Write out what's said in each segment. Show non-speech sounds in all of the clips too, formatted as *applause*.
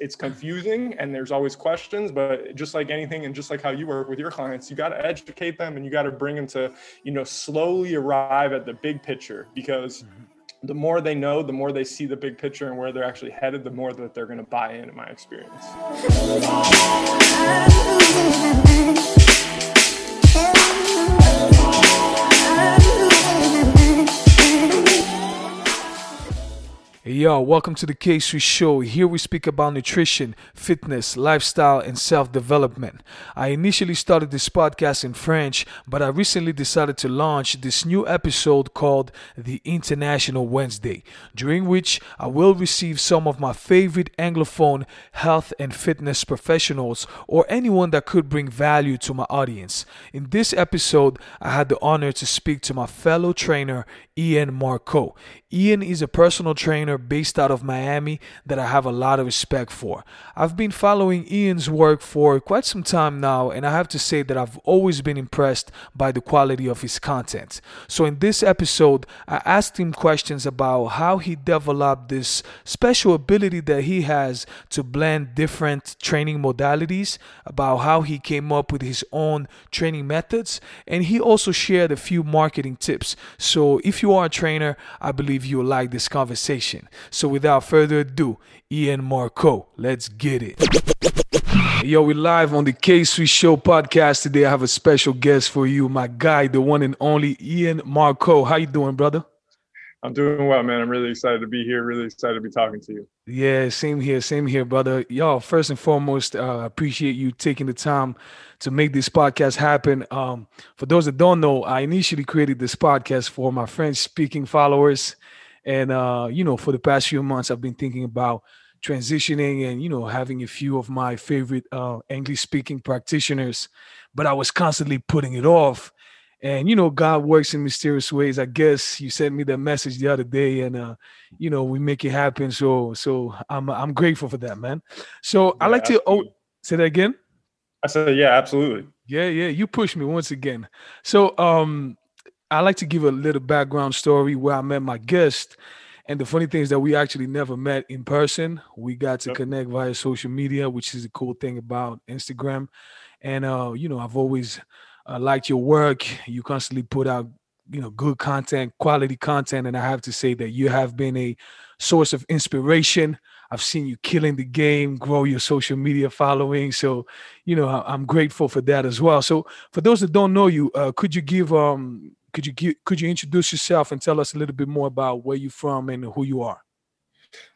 it's confusing and there's always questions but just like anything and just like how you work with your clients you got to educate them and you got to bring them to you know slowly arrive at the big picture because mm-hmm the more they know, the more they see the big picture and where they're actually headed, the more that they're going to buy in, in my experience. *laughs* Yo, welcome to the K Swiss Show. Here we speak about nutrition, fitness, lifestyle, and self development. I initially started this podcast in French, but I recently decided to launch this new episode called The International Wednesday, during which I will receive some of my favorite Anglophone health and fitness professionals or anyone that could bring value to my audience. In this episode, I had the honor to speak to my fellow trainer, Ian Markow. Ian is a personal trainer based out of Miami that I have a lot of respect for. I've been following Ian's work for quite some time now, and I have to say that I've always been impressed by the quality of his content. So, in this episode, I asked him questions about how he developed this special ability that he has to blend different training modalities, about how he came up with his own training methods, and he also shared a few marketing tips. So, if you are a trainer, I believe you'll like this conversation. So without further ado, Ian Markow, let's get it. Yo, we're live on the K Swiss Show podcast today. I have a special guest for you, my guy, the one and only Ian Markow. How you doing, brother? I'm doing well, man. I'm really excited to be here. Really excited to be talking to you. Yeah, same here, same here, brother. Y'all, first and foremost, uh, appreciate you taking the time to make this podcast happen. Um, for those that don't know, I initially created this podcast for my French speaking followers. And uh, you know, for the past few months, I've been thinking about transitioning and you know having a few of my favorite uh, English speaking practitioners, but I was constantly putting it off. And you know god works in mysterious ways. I guess you sent me that message the other day and uh you know we make it happen. So so i'm i'm grateful for that man. So yeah, i like to oh say that again? I said yeah absolutely. Yeah yeah you pushed me once again. So um i like to give a little background story where i met my guest and the funny thing is that we actually never met in person we got to yep. connect via social media which is the cool thing about instagram and uh you know i've always I liked your work. You constantly put out, you know, good content, quality content, and I have to say that you have been a source of inspiration. I've seen you killing the game, grow your social media following. So, you know, I'm grateful for that as well. So, for those that don't know you, uh, could you give um, could you could you introduce yourself and tell us a little bit more about where you're from and who you are?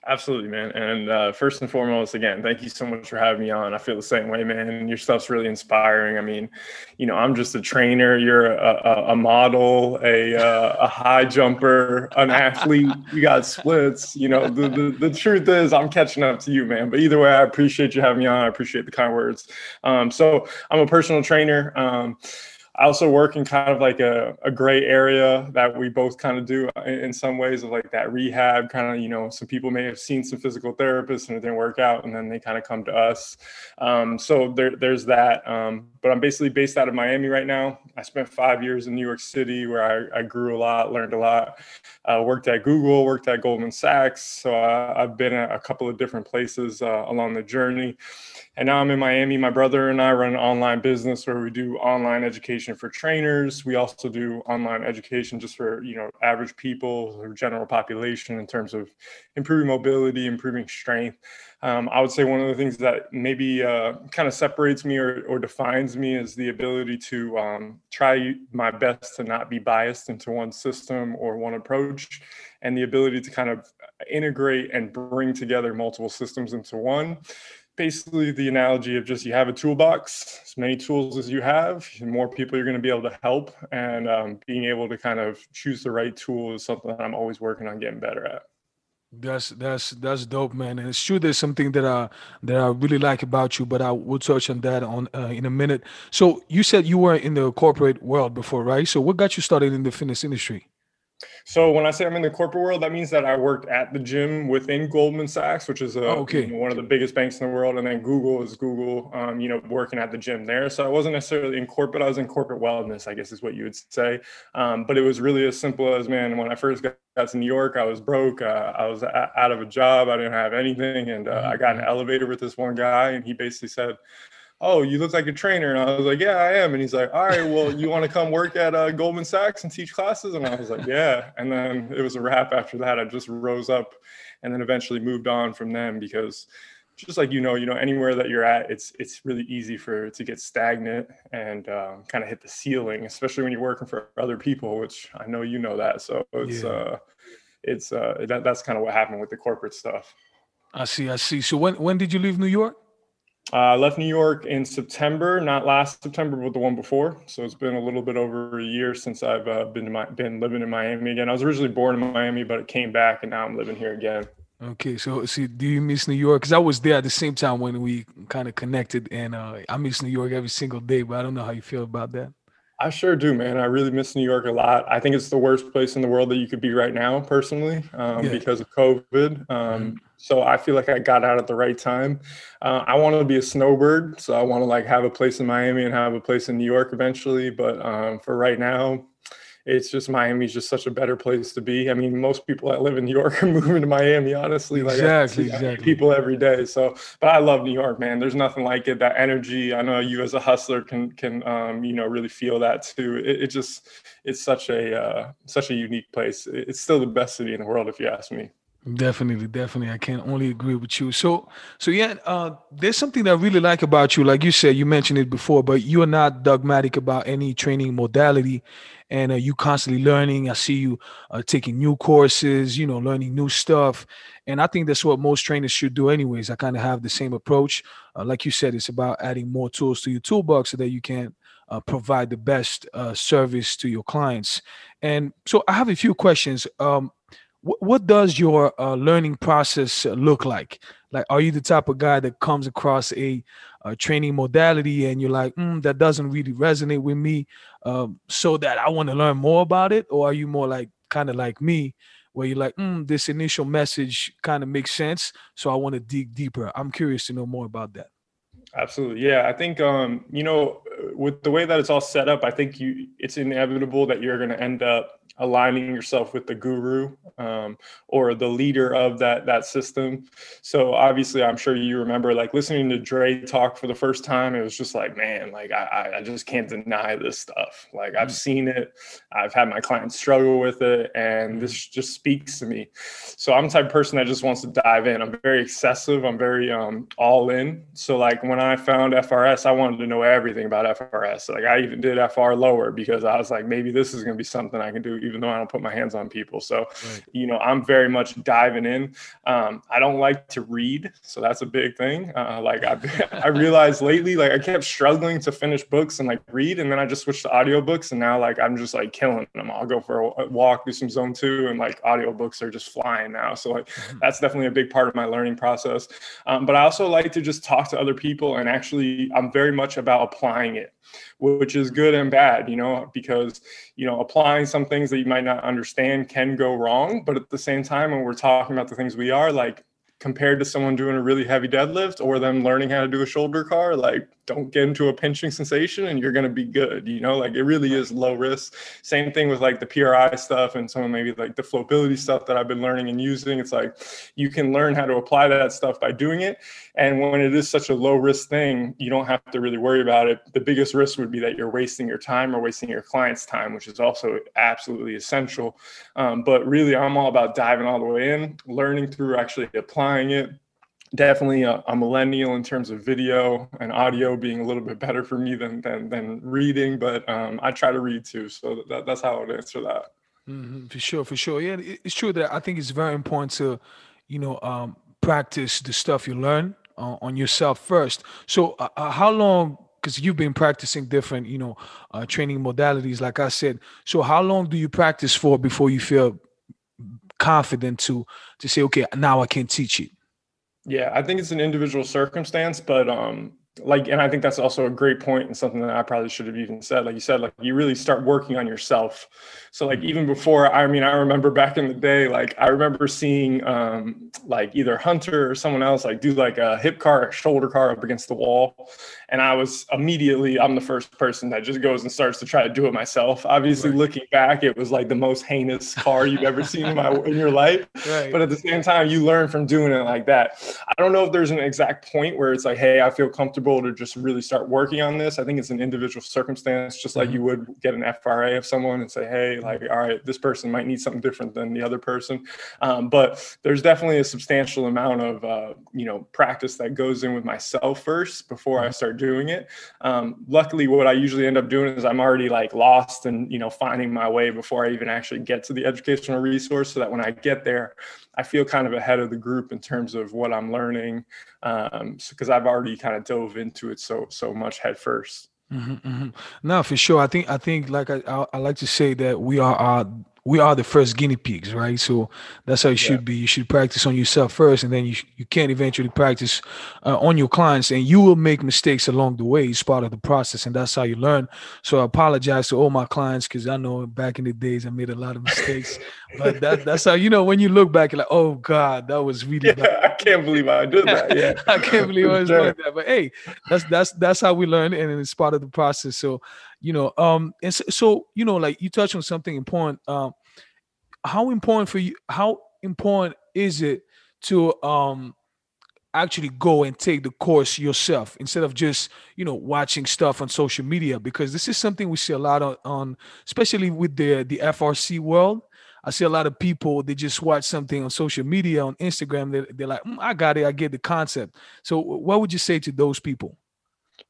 Absolutely, man. And uh, first and foremost, again, thank you so much for having me on. I feel the same way, man. Your stuff's really inspiring. I mean, you know, I'm just a trainer. You're a, a, a model, a, uh, a high jumper, an athlete. You got splits. You know, the, the, the, truth is, I'm catching up to you, man. But either way, I appreciate you having me on. I appreciate the kind words. Um, so I'm a personal trainer. Um, I also work in kind of like a, a gray area that we both kind of do in, some ways of like that rehab kind of, you know, some people may have seen some physical therapists and it didn't work out and then they kind of come to us. Um, so there, there's that. Um, but I'm basically based out of Miami right now. I spent five years in New York City where I, I grew a lot, learned a lot, uh, worked at Google, worked at Goldman Sachs. So I, have been at a couple of different places uh, along the journey. And now I'm in Miami. My brother and I run an online business where we do online education for trainers. We also do online education just for, you know, average people or general population in terms of improving mobility, improving strength. Um, I would say one of the things that maybe uh, kind of separates me or, or, defines me is the ability to um, try my best to not be biased into one system or one approach, and the ability to kind of integrate and bring together multiple systems into one basically the analogy of just you have a toolbox as many tools as you have more people you're going to be able to help. And um, being able to kind of choose the right tool is something that i'm always working on getting better at. That's that's that's dope man. And it's true there's something that i that i really like about you but i will touch on that on uh, in a minute. So you said you were in the corporate world before right? So what got you started in the fitness industry So when I say I'm in the corporate world, that means that I worked at the gym within Goldman Sachs, which is a, oh, okay. you know, one of the biggest banks in the world, and then Google is Google. Um, you know, working at the gym there. So I wasn't necessarily in corporate. I was in corporate wellness, I guess is what you would say. Um, but it was really as simple as man. When I first got to New York, I was broke. Uh, I was out of a job. I didn't have anything, and uh, I got an mm-hmm. elevator with this one guy, and he basically said oh, you look like a trainer. And I was like, yeah, I am. And he's like, all right, well, you want to come work at uh, Goldman Sachs and teach classes? And I was like, yeah. And then it was a wrap after that. I just rose up and then eventually moved on from them because just like you know, you know, anywhere that you're at, it's it's really easy for to get stagnant and um, kind of hit the ceiling, especially when you're working for other people, which I know you know that. So it's yeah. uh, it's uh, that, that's kind of what happened with the corporate stuff. I see, I see. So when when did you leave New York? Uh, I left New York in September, not last September, but the one before. So it's been a little bit over a year since I've uh, been to my, been living in Miami again. I was originally born in Miami, but it came back, and now I'm living here again. Okay, so see, do you miss New York? Because I was there at the same time when we kind of connected, and uh, I miss New York every single day. But I don't know how you feel about that. I sure do, man. I really miss New York a lot. I think it's the worst place in the world that you could be right now, personally, um, yeah. because of COVID. Um, mm-hmm. So I feel like I got out at the right time. Uh, I want to be a snowbird, so I want to like have a place in Miami and have a place in New York eventually. But um, for right now, it's just Miami's just such a better place to be. I mean, most people that live in New York *laughs* are moving to Miami, honestly. Like exactly, exactly. people every day. So, but I love New York, man. There's nothing like it. That energy. I know you as a hustler can can um, you know really feel that too. It, it just it's such a uh, such a unique place. It's still the best city in the world, if you ask me. Definitely, definitely. I can only agree with you. So, so yeah, uh, there's something that I really like about you. Like you said, you mentioned it before, but you are not dogmatic about any training modality, and uh, you constantly learning. I see you uh, taking new courses, you know, learning new stuff, and I think that's what most trainers should do. Anyways, I kind of have the same approach. Uh, like you said, it's about adding more tools to your toolbox so that you can uh, provide the best uh, service to your clients. And so, I have a few questions. Um, what what does your uh, learning process look like? Like, are you the type of guy that comes across a, a training modality and you're like, mm, that doesn't really resonate with me, um, so that I want to learn more about it, or are you more like kind of like me, where you're like, mm, this initial message kind of makes sense, so I want to dig deeper? I'm curious to know more about that. Absolutely. Yeah. I think, um, you know, with the way that it's all set up, I think you, it's inevitable that you're going to end up aligning yourself with the guru um, or the leader of that that system. So obviously, I'm sure you remember like listening to Dre talk for the first time. It was just like, man, like I, I just can't deny this stuff. Like I've mm. seen it, I've had my clients struggle with it, and this mm. just speaks to me. So I'm the type of person that just wants to dive in. I'm very excessive. I'm very um, all in. So like when I found FRS, I wanted to know everything about FRS. Like I even did FR lower because I was like, maybe this is going to be something I can do even though I don't put my hands on people. So, right. you know, I'm very much diving in. Um, I don't like to read, so that's a big thing. Uh, like I, *laughs* I realized lately, like I kept struggling to finish books and like read, and then I just switched to audiobooks, and now like I'm just like killing them. I'll go for a walk, do some zone two, and like audiobooks are just flying now. So like mm-hmm. that's definitely a big part of my learning process. Um, but I also like to just talk to other people, and actually, I'm very much about applying it which is good and bad, you know, because, you know, applying some things that you might not understand can go wrong. But at the same time, when we're talking about the things we are, like compared to someone doing a really heavy deadlift or them learning how to do a shoulder car, like don't get into a pinching sensation and you're going to be good you know? Like it really is low risk. Same thing with like the PRI stuff and some of maybe like the flowability stuff that i've been learning and using. It's like you can learn how to apply that stuff by doing it. And when it is such a low risk thing you don't have to really worry about it. The biggest risk would be that you're wasting your time or wasting your client's time which is also absolutely essential. Um, but really i'm all about diving all the way in learning through actually applying it definitely a, a, millennial in terms of video and audio being a little bit better for me than than, than reading but um, i try to read too so that, that's how i would answer that. Mm-hmm, for sure for sure. Yeah it's true that i think it's very important to you know um, practice the stuff you learn uh, on yourself first. So uh, uh how long because you've been practicing different you know uh, training modalities like i said. So how long do you practice for before you feel confident to to say okay now i can teach it yeah, I think it's an individual circumstance, but um, like and i think that's also a great point and something that i probably should have even said. Like you said like you really start working on yourself. So like even before i mean i remember back in the day like i remember seeing um like either hunter or someone else like do like a hip car shoulder car up against the wall and i was immediately i'm the first person that just goes and starts to try to do it myself obviously right. looking back it was like the most heinous car you've ever seen in my in your life right. but at the same time you learn from doing it like that i don't know if there's an exact point where it's like hey i feel comfortable to just really start working on this. I think it's an individual circumstance, just like mm-hmm. you would get an FRA of someone and say, hey, like, all right, this person might need something different than the other person. Um, but there's definitely a substantial amount of, uh, you know, practice that goes in with myself first before I mm-hmm. Start doing it. Um, luckily, what I usually end up doing is I'm already like lost and, you know, finding my way before I even actually get to the educational resource so that when I get there, I feel kind of ahead of the group in terms of what I'm learning because um, I've already kind of dove into it so so much head 1st mm-hmm, mm-hmm. No, for sure. I think I think like I, I, like to say that we are our we are the first guinea pigs, right? So that's how it should yeah. be. You should practice on yourself first, and then you you can eventually practice uh, on your clients, and you will make mistakes along the way. It's part of the process, and that's how you learn. So I apologize to all my clients because I know back in the days I made a lot of mistakes, *laughs* but that that's how you know when you look back, you're like, oh God, that was really. Yeah, bad. *laughs* I can't believe I did that. Yeah, *laughs* I can't believe I was like that. But hey, that's that's that's how we learn, and it's part of the process. So you know um and so, so, you know like you touch on something important um how important for you how important is it to um actually go and take the course yourself instead of just you know watching stuff on social media because this is something we see a lot on, on especially with the the FRC world I see a lot of people they just watch something on social media on Instagram. They're, they're like, mm, I got it, I get the concept. So, what would you say to those people?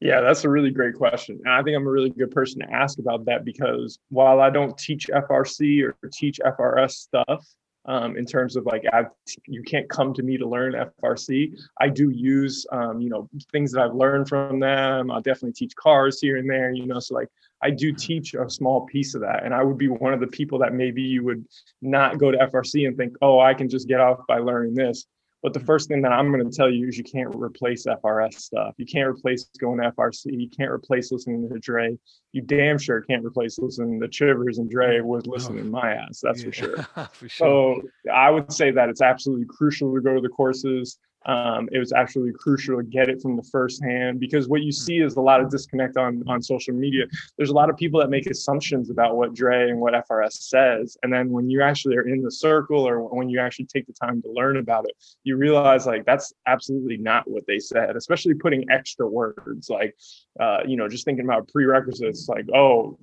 Yeah, that's a really great question. And I think I'm a really good person to ask about that because while I don't teach FRC or teach FRS stuff, um, in terms of like I've, you can't come to me to learn FRC. I do use um, you know things that I've learned from them. I'll definitely teach cars here and there. You know, so like I do teach a small piece of that, and I would be one of the people that maybe you would not go to FRC and think, oh, I can just get off by learning this. But the first thing that I'm going to tell you is you can't replace FRS stuff. You can't replace going to FRC. You can't replace listening to Dre. You damn sure can't replace listening to Chivers and Dre was oh, listening to my ass. That's yeah, *laughs* for sure. for sure. So I would say that it's absolutely crucial to go to the courses. Um, it was actually crucial to get it from the first hand because what you see is a lot of disconnect on on social media. There's a lot of people that make assumptions about what Dre and what FRS says, and then when you actually are in the circle or when you actually take the time to learn about it, you realize like that's absolutely not what they said. Especially putting extra words like, uh, you know, just thinking about prerequisites like, oh,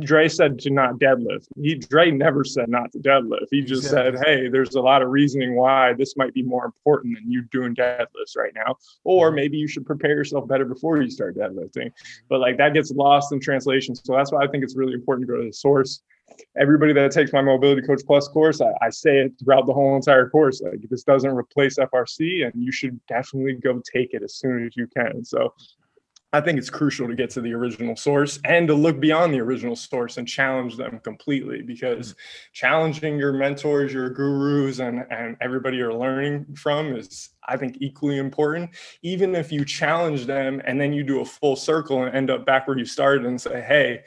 Dre said to not deadlift. He Dre never said not to deadlift. He just said, "Hey, there's a lot of reasoning why this might be more important than you doing deadlifts right now, or mm-hmm. maybe you should prepare yourself better before you start deadlifting." But like that gets lost in translation. So that's why I think it's really important to go to the source. Everybody that takes my Mobility Coach Plus course, I, I say it throughout the whole entire course. Like this doesn't replace FRC, and you should definitely go take it as soon as you can. So I think it's crucial to get to the original source and to look beyond the original source and challenge them completely because mm-hmm. challenging your mentors, your gurus, and, and everybody you're learning from is, I think, equally important. Even if you challenge them and then you do a full circle and end up back where you started and say, hey,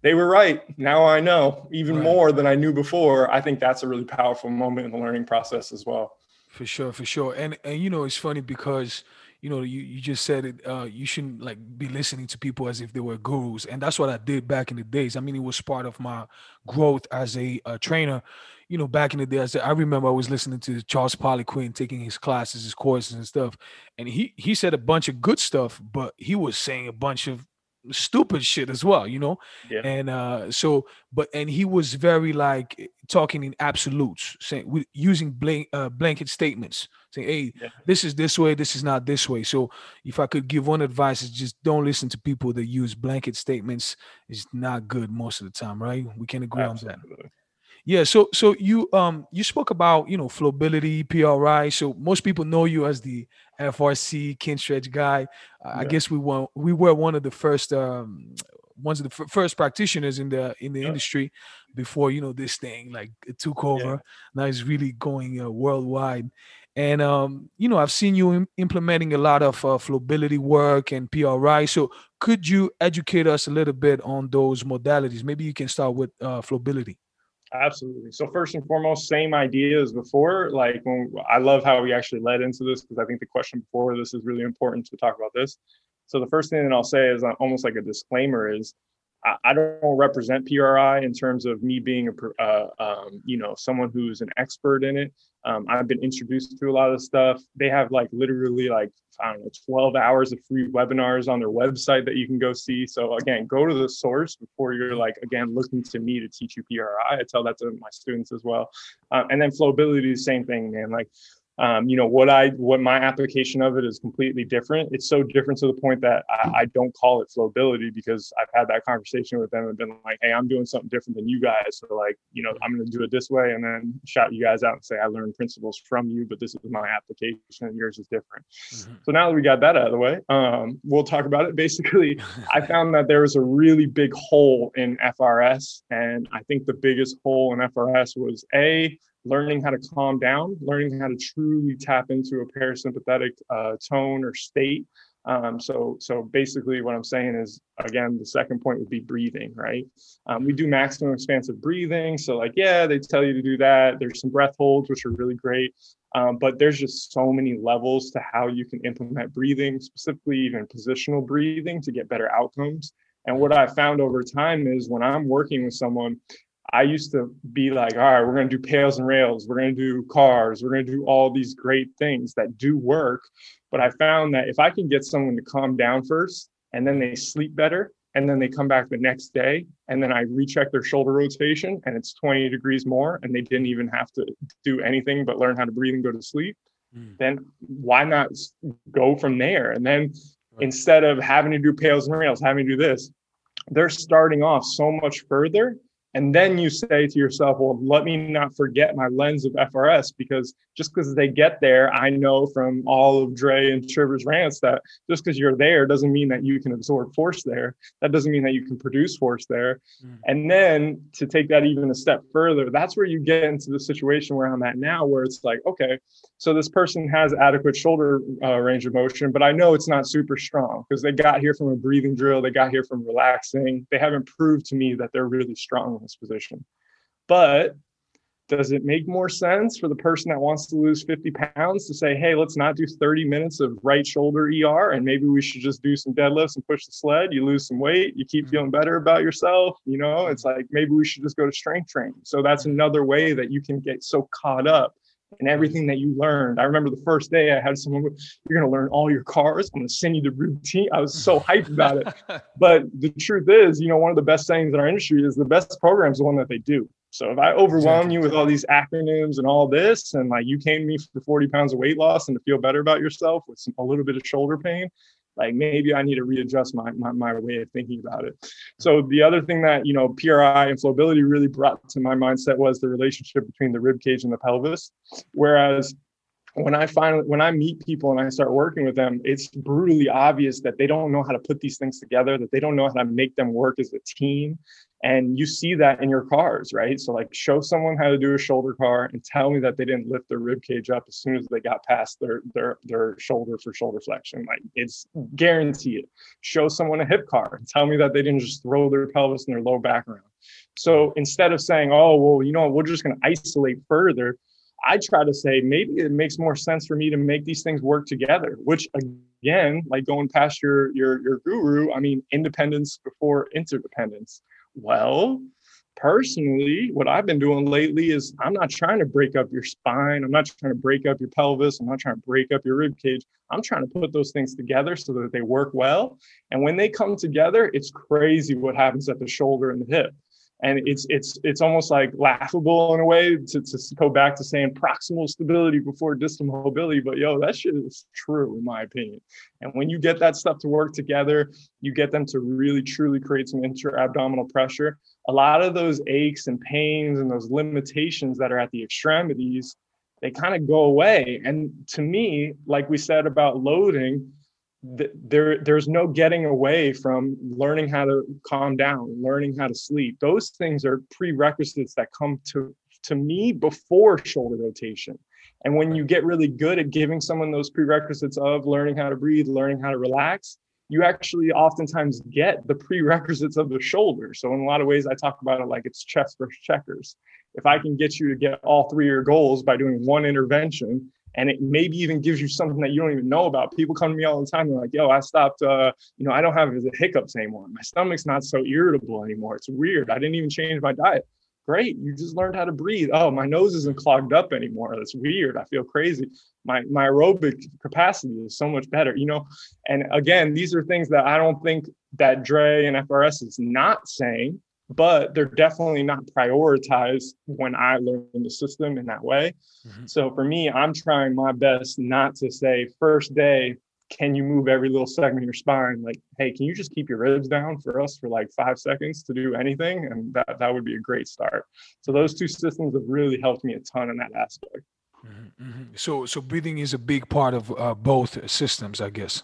they were right. Now I know even right. more than I knew before. I think that's a really powerful moment in the learning process as well. For sure, for sure. And and you know, it's funny because you know, you, you just said it, uh, you shouldn't like be listening to people as if they were gurus. And that's what I did back in the days. I mean, it was part of my growth as a, a trainer. You know, back in the day, I, said, I remember I was listening to Charles Poliquin taking his classes, his courses and stuff. And he he said a bunch of good stuff, but he was saying a bunch of stupid shit as well, you know. Yeah. And uh so but and he was very like talking in absolutes, saying using blank uh, blanket statements, saying, "Hey, yeah. this is this way, this is not this way." So if I could give one advice, is just don't listen to people that use blanket statements. It's not good most of the time, right? We can agree Absolutely. on that. Yeah, so so you um you spoke about you know flowability, PRI. So most people know you as the FRC Kinstretch guy. Uh, yeah. I guess we were we were one of the first um ones of the f- first practitioners in the in the yeah. industry before you know this thing like it took over. Yeah. Now it's really going uh, worldwide. And um, you know, I've seen you Im- implementing a lot of uh, flowability work and PRI. So, could you educate us a little bit on those modalities? Maybe you can start with uh, flowability. Absolutely. So first and foremost, same idea as before. Like when I love how we actually led into this because I think the question before this is really important to talk about this. So the first thing that I'll say is uh, almost like a disclaimer is I, don't represent PRI in terms of me being a, uh, um, you know, someone who's an expert in it. Um, I've been introduced to a lot of stuff. They have like literally like I don't know, 12 hours of free webinars on their website that you can go see. So again, go to the source before you're like again looking to me to teach you PRI. I tell that to my students as well. Uh, and then flowability, the same thing, man. Like um, you know what i what my application of it is completely different. It's so different to the point that I, I, don't call it flowability because i've had that conversation with them and been like hey i'm doing something different than you guys. So like you know i'm going to do it this way and then shout you guys out and say i learned principles from you but this is my application. And yours is different. Mm-hmm. so now that we got that out of the way um, we'll talk about it. *laughs* Basically i *laughs* found that there was a really big hole in FRS and i think the biggest hole in FRS was a learning how to calm down, learning how to truly tap into a parasympathetic uh, tone or state. Um, so, so basically, what I'm saying is, again, the second point would be breathing, right? Um, we do maximum expansive breathing. So, like, yeah, they tell you to do that. There's some breath holds, which are really great. Um, but there's just so many levels to how you can implement breathing, specifically even positional breathing to get better outcomes. And what I found over time is when I'm working with someone, I used to be like, all right, we're going to do pails and rails, we're going to do cars, we're going to do all these great things that do work. But I found that if I can get someone to calm down first and then they sleep better and then they come back the next day and then I recheck their shoulder rotation and it's 20 degrees more and they didn't even have to do anything but learn how to breathe and go to sleep, mm. then why not go from there? And then right. instead of having to do pails and rails, having to do this, they're starting off so much further and then you say to yourself, well, let me not forget my lens of FRS because just because they get there, I know from all of Dre and Triver's rants that just because you're there doesn't mean that you can absorb force there. That doesn't mean that you can produce force there. Mm. And then to take that even a step further, that's where you get into the situation where I'm at now, where it's like, okay, so this person has adequate shoulder uh, range of motion, but I know it's not super strong because they got here from a breathing drill, they got here from relaxing. They haven't proved to me that they're really strong this position. But does it make more sense for the person that wants to lose 50 pounds to say, hey, let's not do 30 minutes of right shoulder ER and maybe we should just do some deadlifts and push the sled? You lose some weight, you keep mm-hmm. feeling better about yourself. You know, it's like maybe we should just go to strength training. So that's another way that you can get so caught up in everything that you learned. I remember the first day I had someone, you're going to learn all your cars. I'm going to send you the routine. I was so *laughs* hyped about it. But the truth is, you know, one of the best things in our industry is the best program is the one that they do. So if I overwhelm you with all these acronyms and all this, and like you came to me for 40 pounds of weight loss and to feel better about yourself with some, a little bit of shoulder pain, like maybe I need to readjust my, my, my way of thinking about it. So the other thing that, you know, PRI and flowability really brought to my mindset was the relationship between the rib cage and the pelvis. Whereas when I finally when I meet people and I start working with them, it's brutally obvious that they don't know how to put these things together, that they don't know how to make them work as a team. And you see that in your cars, right? So like show someone how to do a shoulder car and tell me that they didn't lift their rib cage up as soon as they got past their their their shoulder for shoulder flexion. Like it's guaranteed. Show someone a hip car and tell me that they didn't just throw their pelvis and their low back around. So instead of saying, oh, well, you know, we're just going to isolate further, I try to say maybe it makes more sense for me to make these things work together, which again, like going past your your your guru, I mean independence before interdependence. Well, personally, what I've been doing lately is I'm not trying to break up your spine. I'm not trying to break up your pelvis. I'm not trying to break up your rib cage. I'm trying to put those things together so that they work well. And when they come together, it's crazy what happens at the shoulder and the hip and it's it's it's almost like laughable in a way to, to go back to saying proximal stability before distal mobility but yo that shit is true in my opinion. And when you get that stuff to work together you get them to really truly create some intra-abdominal pressure. A lot of those aches and pains and those limitations that are at the extremities they kind of go away. And to me like we said about loading there there's no getting away from learning how to calm down learning how to sleep those things are prerequisites that come to to me before shoulder rotation And when you get really good at giving someone those prerequisites of learning how to breathe, learning how to relax, you actually oftentimes get the prerequisites of the shoulder. So in a lot of ways, I talk about it like it's chess versus checkers. If I can get you to get all three of your goals by doing one intervention, and it maybe even gives you something that you don't even know about. People come to me all the time. They're like, "Yo, I stopped. Uh, you know, I don't have the hiccups anymore. My stomach's not so irritable anymore. It's weird. I didn't even change my diet. Great, you just learned how to breathe. Oh, my nose isn't clogged up anymore. That's weird. I feel crazy. My my aerobic capacity is so much better. You know, and again, these are things that I don't think that Dre and FRS is not saying but they're definitely not prioritized when I learn the system in that way. Mm-hmm. So for me, I'm trying my best not to say first day, can you move every little segment of your spine? Like, hey, can you just keep your ribs down for us for like five seconds to do anything? And that, that would be a great start. So those two systems have really helped me a ton in that aspect. Mm-hmm. mm-hmm. So, so breathing is a big part of uh, both systems, I guess.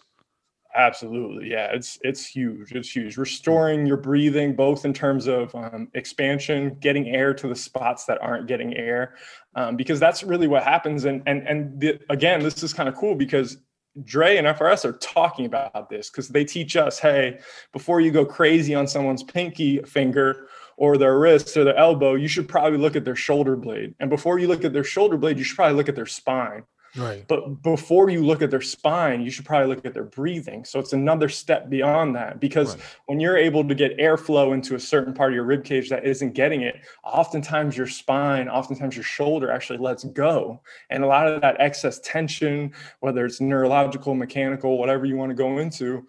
Absolutely, yeah, it's it's huge. It's huge. Restoring your breathing, both in terms of um, expansion, getting air to the spots that aren't getting air, um, because that's really what happens. And and and the, again, this is kind of cool because Dre and FRS are talking about this because they teach us, hey, before you go crazy on someone's pinky finger or their wrist or their elbow, you should probably look at their shoulder blade. And before you look at their shoulder blade, you should probably look at their spine Right. But before you look at their spine, you should probably look at their breathing. So it's another step beyond that because right. when you're able to get airflow into a certain part of your rib cage that isn't getting it, oftentimes your spine, oftentimes your shoulder actually lets go. And a lot of that excess tension, whether it's neurological, mechanical, whatever you want to go into,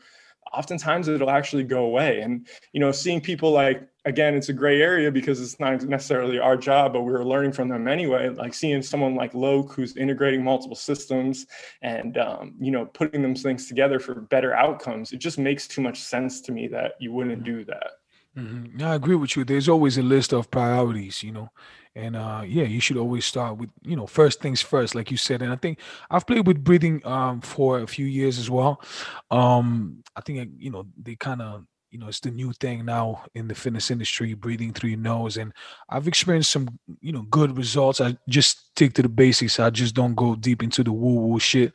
oftentimes it'll actually go away. And you know, seeing people like again, it's a gray area because it's not necessarily our job, but we were learning from them anyway. Like seeing someone like Loke who's integrating multiple systems and um, you know putting them things together for better outcomes. It just makes too much sense to me that you wouldn't do that. Mm-hmm. I agree with you. There's always a list of priorities, you know, and uh, yeah, you should always start with you know first things first, like you said. And I think I've played with breathing um, for a few years as well. Um, I think you know they kind of you know it's the new thing now in the fitness industry breathing through your nose and i've experienced some you know good results. I just stick to the basics. I just don't go deep into the woo woo shit.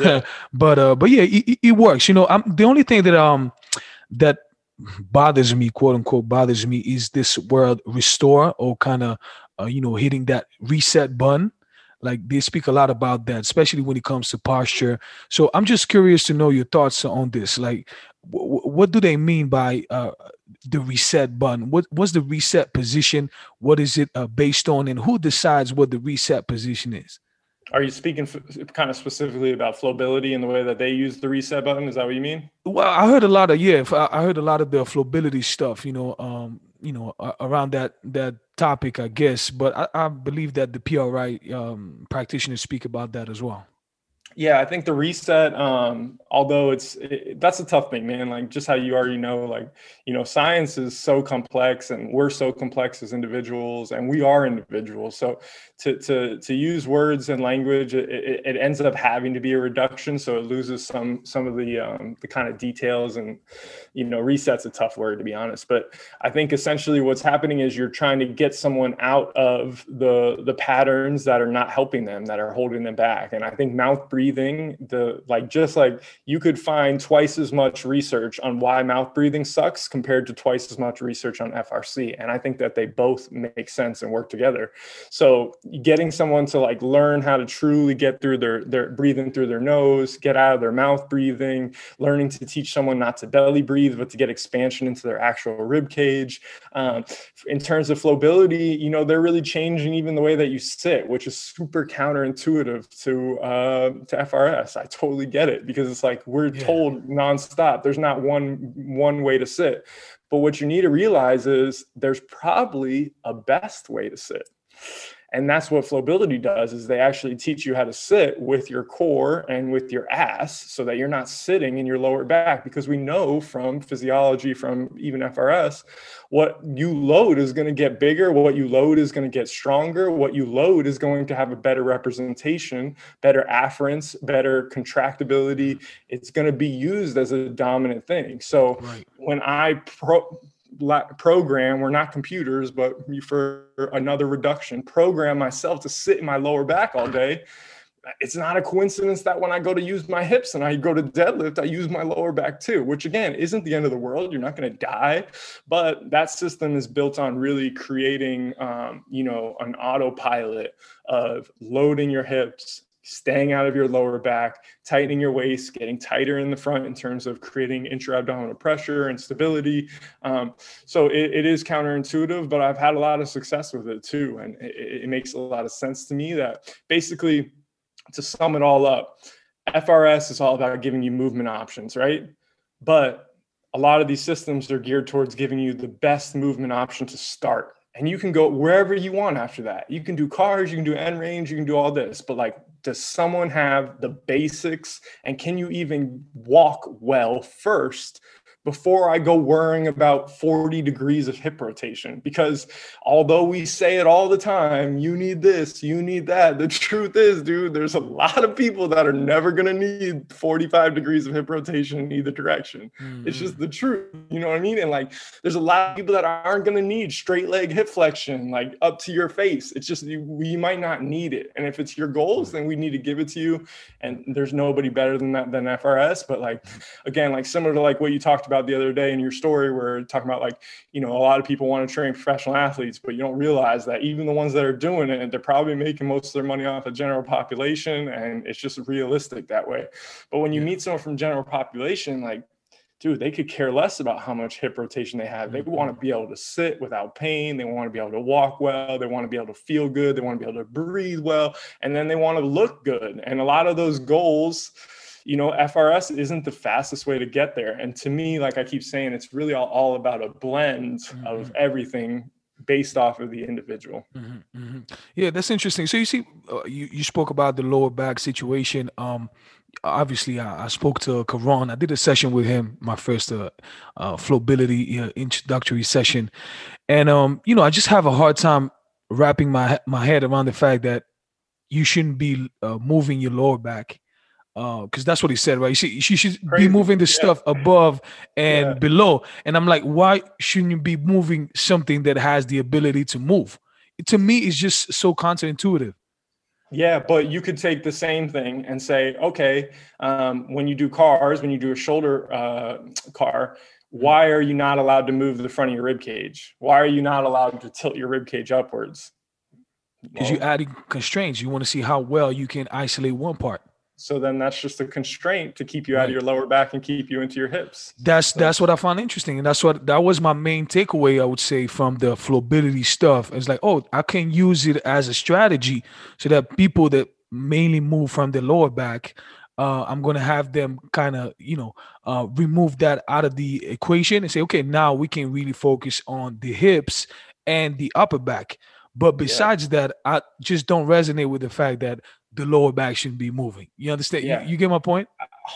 Yeah. *laughs* but uh but yeah it, it, works. You know i'm the only thing that um that bothers me quote unquote bothers me is this word restore or kind of uh, you know hitting that reset button. Like they speak a lot about that especially when it comes to posture. So i'm just curious to know your thoughts on this. Like what do they mean by uh, the reset button? What what's the reset position? What is it uh, based on, and who decides what the reset position is? Are you speaking f- kind of specifically about flowability and the way that they use the reset button? Is that what you mean? Well, I heard a lot of yeah, I heard a lot of the flowability stuff. You know, um, you know, uh, around that that topic, I guess. But I, I believe that the PRI um, practitioners speak about that as well. Yeah, I think the reset, um, although it's it, that's a tough thing, man. Like just how you already know, like you know, science is so complex, and we're so complex as individuals, and we are individuals. So to to to use words and language, it, it, ends up having to be a reduction, so it loses some some of the um, the kind of details, and you know, reset's a tough word to be honest. But I think essentially what's happening is you're trying to get someone out of the the patterns that are not helping them, that are holding them back, and I think mouth breathing breathing, the like just like you could find twice as much research on why mouth breathing sucks compared to twice as much research on FRC. And I think that they both make sense and work together. So getting someone to like learn how to truly get through their their breathing through their nose, get out of their mouth breathing, learning to teach someone not to belly breathe, but to get expansion into their actual rib cage. Um, in terms of flowability, you know, they're really changing even the way that you sit, which is super counterintuitive to uh, to FRS. I totally get it because it's like we're yeah. told nonstop. There's not one one way to sit. But what you need to realize is there's probably a best way to sit and that's what flowability does is they actually teach you how to sit with your core and with your ass so that you're not sitting in your lower back because we know from physiology from even FRS what you load is going to get bigger what you load is going to get stronger what you load is going to have a better representation better afference better contractibility it's going to be used as a dominant thing so right. when i pro program we're not computers but for another reduction. Program myself to sit in my lower back all day. It's not a coincidence that when I go to use my hips and I go to deadlift, I use my lower back too, which again isn't the end of the world. You're not going to die, but that system is built on really creating, um, you know, an autopilot of loading your hips, staying out of your lower back, tightening your waist, getting tighter in the front in terms of creating intra-abdominal pressure and stability. Um, so it, it is counterintuitive, but I've had a lot of success with it too, and it, it makes a lot of sense to me that basically to sum it all up, FRS is all about giving you movement options, right? But a lot of these systems are geared towards giving you the best movement option to start. And you can go wherever you want after that. You can do cars, you can do end range, you can do all this. But like, does someone have the basics? And can you even walk well first before I go worrying about 40 degrees of hip rotation. Because although we say it all the time, you need this, you need that, the *laughs* truth is, dude, there's a lot of people that are never going to need 45 degrees of hip rotation in either direction. Mm-hmm. It's just mm. the truth. You know what I mean? And like, there's a lot of people that aren't going to need straight leg hip flexion, like up to your face. It's just, we might not need it. And if it's your goals, then we need to give it to you. And there's nobody better than that than FRS. But like, again, like similar to like what you talked about the other day in your story where talking about like you know a lot of people want to train professional athletes but you don't realize that even the ones that are doing it they're probably making most of their money off the general population and it's just realistic that way but when you meet someone from general population like dude, they could care less about how much hip rotation they have. They want to mm-hmm. be able to sit without pain. They want to be able to walk well. They want to be able to feel good. They want to be able to breathe well. And then they want to look good. And a lot of those goals, you know, FRS isn't the fastest way to get there. And to me, like I keep saying, it's really all, all about a blend mm-hmm. of everything based off of the individual. Mm-hmm, mm-hmm. Yeah, that's interesting. So you see, uh, you you spoke about the lower back situation. Um, obviously, I, I, spoke to Karan. I did a session with him, my first uh, uh flowability uh, introductory session, and um, you know, I just have a hard time wrapping my my head around the fact that you shouldn't be uh, moving your lower back because uh, that's what he said, right? She she should Crazy. be moving the yeah. stuff above and yeah. below. And I'm like, why shouldn't you be moving something that has the ability to move? to me, it's just so counterintuitive. Yeah, but you could take the same thing and say, okay, um, when you do cars, when you do a shoulder uh, car, why are you not allowed to move the front of your rib cage? Why are you not allowed to tilt your rib cage upwards? Because well, you're adding constraints. You want to see how well you can isolate one part so then that's just a constraint to keep you right. out of your lower back and keep you into your hips that's so. that's what i found interesting and that's what that was my main takeaway i would say from the flowability stuff it's like oh i can use it as a strategy so that people that mainly move from the lower back uh, i'm going to have them kind of you know uh, remove that out of the equation and say okay now we can really focus on the hips and the upper back but besides yeah. that, I just don't resonate with the fact that the lower back shouldn't be moving. You understand? Yeah. You, you get my point?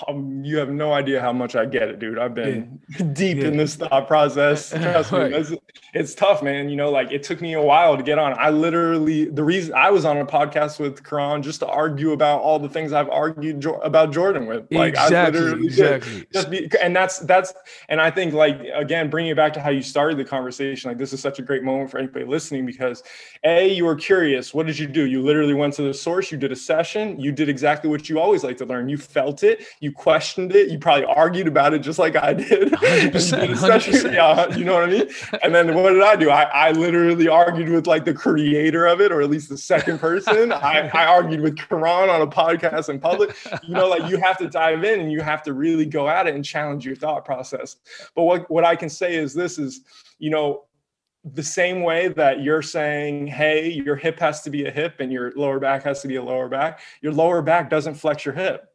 Um, you have no idea how much I get it, dude. I've been yeah. *laughs* deep yeah. in this thought process. *laughs* Trust me, it's, it's, tough, man. You know, like it took me a while to get on. I literally, the reason I was on a podcast with Karan just to argue about all the things I've argued jo- about Jordan with. Like exactly, I literally exactly. Just be, and that's that's, and I think like again, bringing it back to how you started the conversation. Like this is such a great moment for anybody listening because a, you were curious. What did you do? You literally went to the source. You did a session. You did exactly what you always like to learn. You felt it you questioned it, you probably argued about it just like I did. *laughs* 100%, 100%. Yeah, you know what I mean? And then what did I do? I, I literally argued with like the creator of it, or at least the second person. I, I argued with Karan on a podcast in public. You know, like you have to dive in and you have to really go at it and challenge your thought process. But what, what I can say is this is, you know, the same way that you're saying, hey, your hip has to be a hip and your lower back has to be a lower back, your lower back doesn't flex your hip.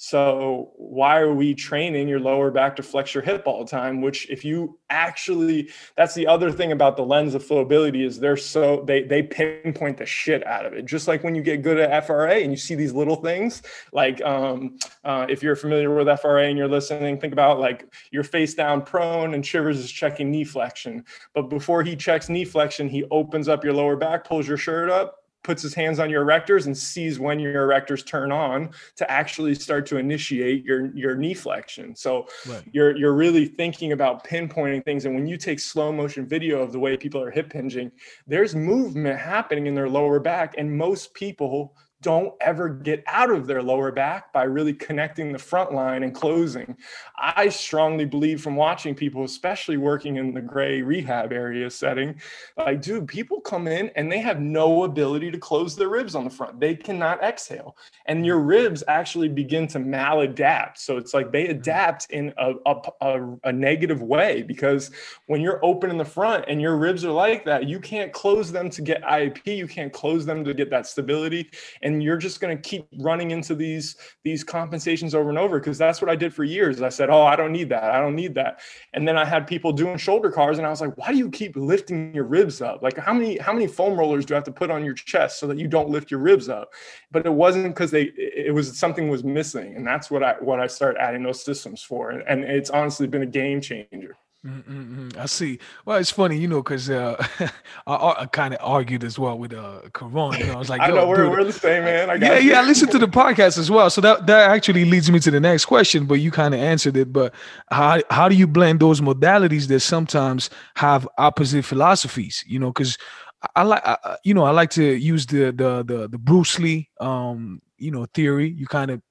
So why are we training your lower back to flex your hip all the time? Which if you actually, that's the other thing about the lens of flowability is they're so they they pinpoint the shit out of it. Just like when you get good at FRA and you see these little things, like um, uh, if you're familiar with FRA and you're listening, think about like you're face down prone and Shivers is checking knee flexion. But before he checks knee flexion, he opens up your lower back, pulls your shirt up, puts his hands on your erectors and sees when your erectors turn on to actually start to initiate your your knee flexion. So right. you're you're really thinking about pinpointing things. And when you take slow motion video of the way people are hip hinging, there's movement happening in their lower back, and most people don't ever get out of their lower back by really connecting the front line and closing. I strongly believe from watching people, especially working in the gray rehab area setting, like, dude, people come in and they have no ability to close their ribs on the front. They cannot exhale. And your ribs actually begin to maladapt. So it's like they mm-hmm. adapt in a, a, a, a negative way because when you're open in the front and your ribs are like that, you can't close them to get IAP, you can't close them to get that stability and you're just going to keep running into these these compensations over and over because that's what I did for years. I said, "Oh, I don't need that. I don't need that." And then I had people doing shoulder CARs and I was like, "Why do you keep lifting your ribs up? Like how many how many foam rollers do I have to put on your chest so that you don't lift your ribs up?" But it wasn't because they it was something was missing and that's what I what I started adding those systems for and it's honestly been a game changer. Mm-mm-mm. I see. Well, it's funny, you know, because uh, *laughs* I, I kind of argued as well with uh, Corona. You know, I was like, *laughs* I know we're, we're the same, man. I yeah, you. yeah. I listened to the podcast as well, so that that actually leads me to the next question. But you kind of answered it. But how how do you blend those modalities that sometimes have opposite philosophies? You know, because I, I like, you know, I like to use the the the the Bruce Lee, um, you know, theory. You kind of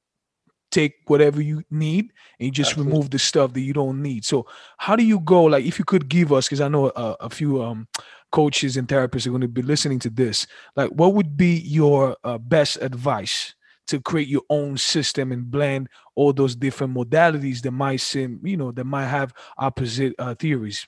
take whatever you need and you just Absolutely. remove the stuff that you don't need so how do you go like if you could give us because i know a, a, few um coaches and therapists are going to be listening to this like what would be your uh, best advice to create your own system and blend all those different modalities that might seem you know that might have opposite uh, theories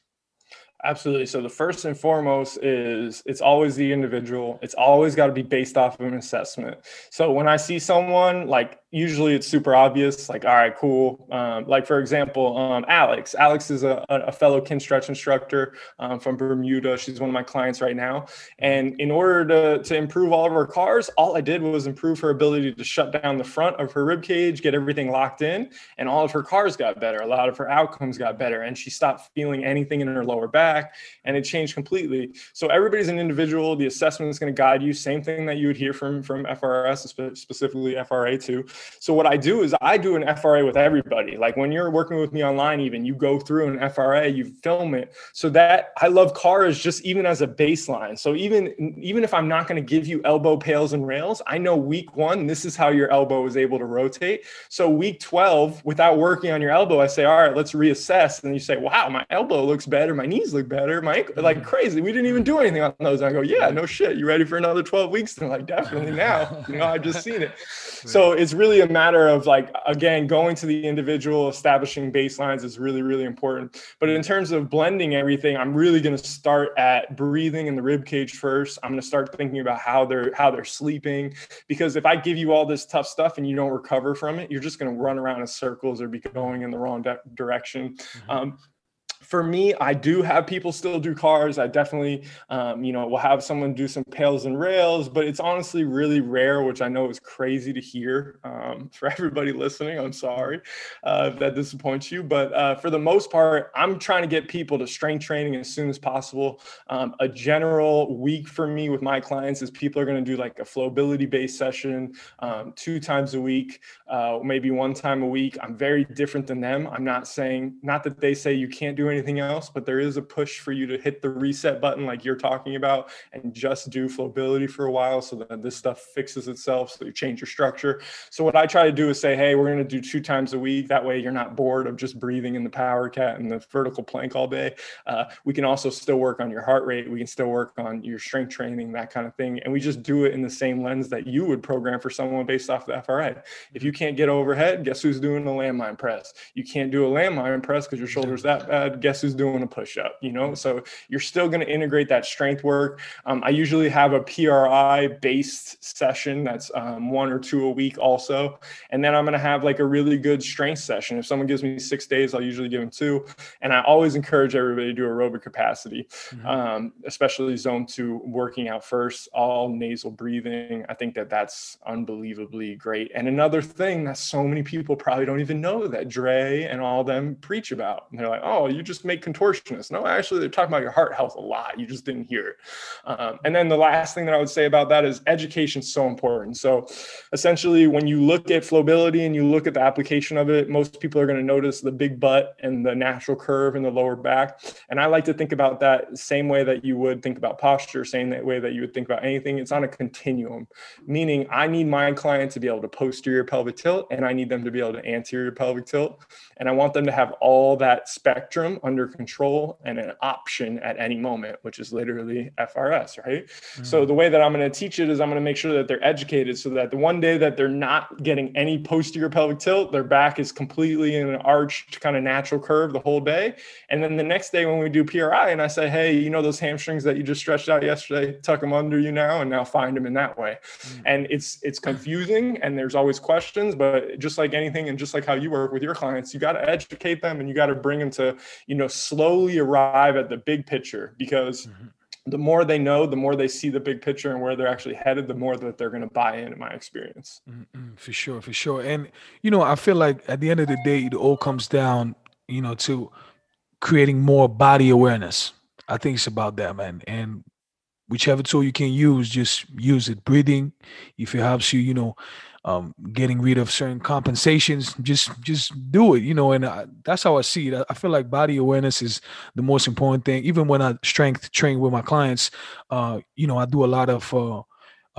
Absolutely. So the first and foremost is it's always the individual. It's always got to be based off of an assessment. So when I see someone like usually it's super obvious like all right cool. Um, like for example um, alex. Alex is a, a fellow Kinstretch instructor um, from bermuda. She's one of my clients right now. And in order to, to improve all of her CARs all i did was improve her ability to shut down the front of her rib cage get everything locked in and all of her CARs got better. A lot of her outcomes got better and she stopped feeling anything in her lower back and it changed completely. So everybody's an individual. The assessment is going to guide you. Same thing that you would hear from from frs specifically fra 2 so what I do is I do an FRA with everybody. Like when you're working with me online, even you go through an FRA, you film it. So that I love CARs just even as a baseline. So even even if I'm not going to give you elbow pails and rails, I know week one, this is how your elbow is able to rotate. So week 12, without working on your elbow, I say, all right, let's reassess. And you say, wow, my elbow looks better, my knees look better, my ankle, mm-hmm. like crazy. We didn't even do anything on those. And I go, yeah, no shit. You ready for another 12 weeks? And they're like, definitely now. You know, I've just seen it. *laughs* So it's really a matter of like again going to the individual establishing baselines is really really important. But in terms of blending everything i'm really going to start at breathing in the rib cage first. I'm going to start thinking about how they're how they're sleeping. Because if i give you all this tough stuff and you don't recover from it you're just going to run around in circles or be going in the wrong de- direction. Mm-hmm. um, for me, I do have people still do CARs. I definitely, um, you know, will have someone do some pails and rails, but it's honestly really rare, which I know is crazy to hear. Um, *laughs* for everybody listening, I'm sorry uh, if that disappoints you, but uh, for the most part, I'm trying to get people to strength training as soon as possible. Um, a general week for me with my clients is people are going to do like a flowability based session um, two times a week, uh, maybe one time a week. I'm very different than them. I'm not saying, not that they say you can't do anything anything else, but there is a push for you to hit the reset button like you're talking about and just do flowability for a while so that this stuff fixes itself. So you change your structure. So what I try to do is say, hey, we're going to do two times a week. That way you're not bored of just breathing in the power cat and the vertical plank all day. Uh, we can also still work on your heart rate. We can still work on your strength training, that kind of thing. And we just do it in the same lens that you would program for someone based off the FRA. If you can't get overhead, guess who's doing a landmine press? You can't do a landmine press because your shoulder's that bad guess who's doing a push up, you know? So you're still going to integrate that strength work. Um, I usually have a PRI based session that's um, one or two a week also. And then I'm going to have like a really good strength session. If someone gives me six days, I'll usually give them two. And I always encourage everybody to do aerobic capacity, mm-hmm. um, especially zone two, working out first, all nasal breathing. I think that that's unbelievably great. And another thing that so many people probably don't even know that Dre and all them preach about. And they're like, oh, you just make contortionists. No, actually, they're talking about your heart health a lot. You just didn't hear it. Um, and then the last thing that I would say about that is education is so important. So essentially, when you look at flowability and you look at the application of it, most people are going to notice the big butt and the natural curve in the lower back. And I like to think about that same way that you would think about posture, same way that you would think about anything. It's on a continuum, meaning I need my client to be able to posterior pelvic tilt and I need them to be able to anterior pelvic tilt. And I want them to have all that spectrum under control and an option at any moment, which is literally FRS, right? Mm-hmm. So the way that I'm going to teach it is I'm going to make sure that they're educated so that the one day that they're not getting any posterior pelvic tilt, their back is completely in an arched kind of natural curve the whole day. And then the next day when we do PRI and I say, hey, you know those hamstrings that you just stretched out yesterday, tuck them under you now and now find them in that way. Mm-hmm. And it's it's confusing and there's always questions, but just like anything and just like how you work with your clients, you got got to educate them and you got to bring them to you know slowly arrive at the big picture because mm-hmm. the more they know the more they see the big picture and where they're actually headed the more that they're going to buy in in my experience mm-hmm. for sure for sure and you know i feel like at the end of the day it all comes down you know to creating more body awareness i think it's about that man and whichever tool you can use just use it breathing if it helps you you know um, getting rid of certain compensations. Just just do it, you know. And I, that's how I see it. I feel like body awareness is the most important thing. Even when I strength train with my clients, uh, you know, I do a lot of uh,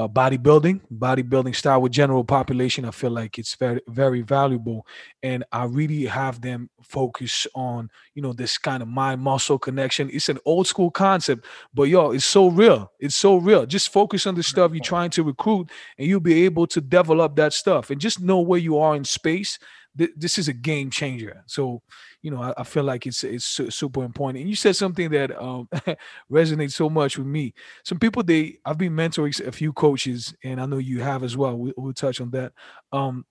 uh, bodybuilding, bodybuilding style with general population. I feel like it's very, very valuable, and I really have them focus on, you know, this kind of mind muscle connection. It's an old school concept, but yo, it's so real. It's so real. Just focus on the stuff you're trying to recruit, and you'll be able to develop that stuff, and just know where you are in space. This is a game changer. So you know, I, I, feel like it's it's super important. And you said something that um, *laughs* resonates so much with me. Some people they I've been mentoring a few coaches, and I know you have as well. We, will touch on that. Um,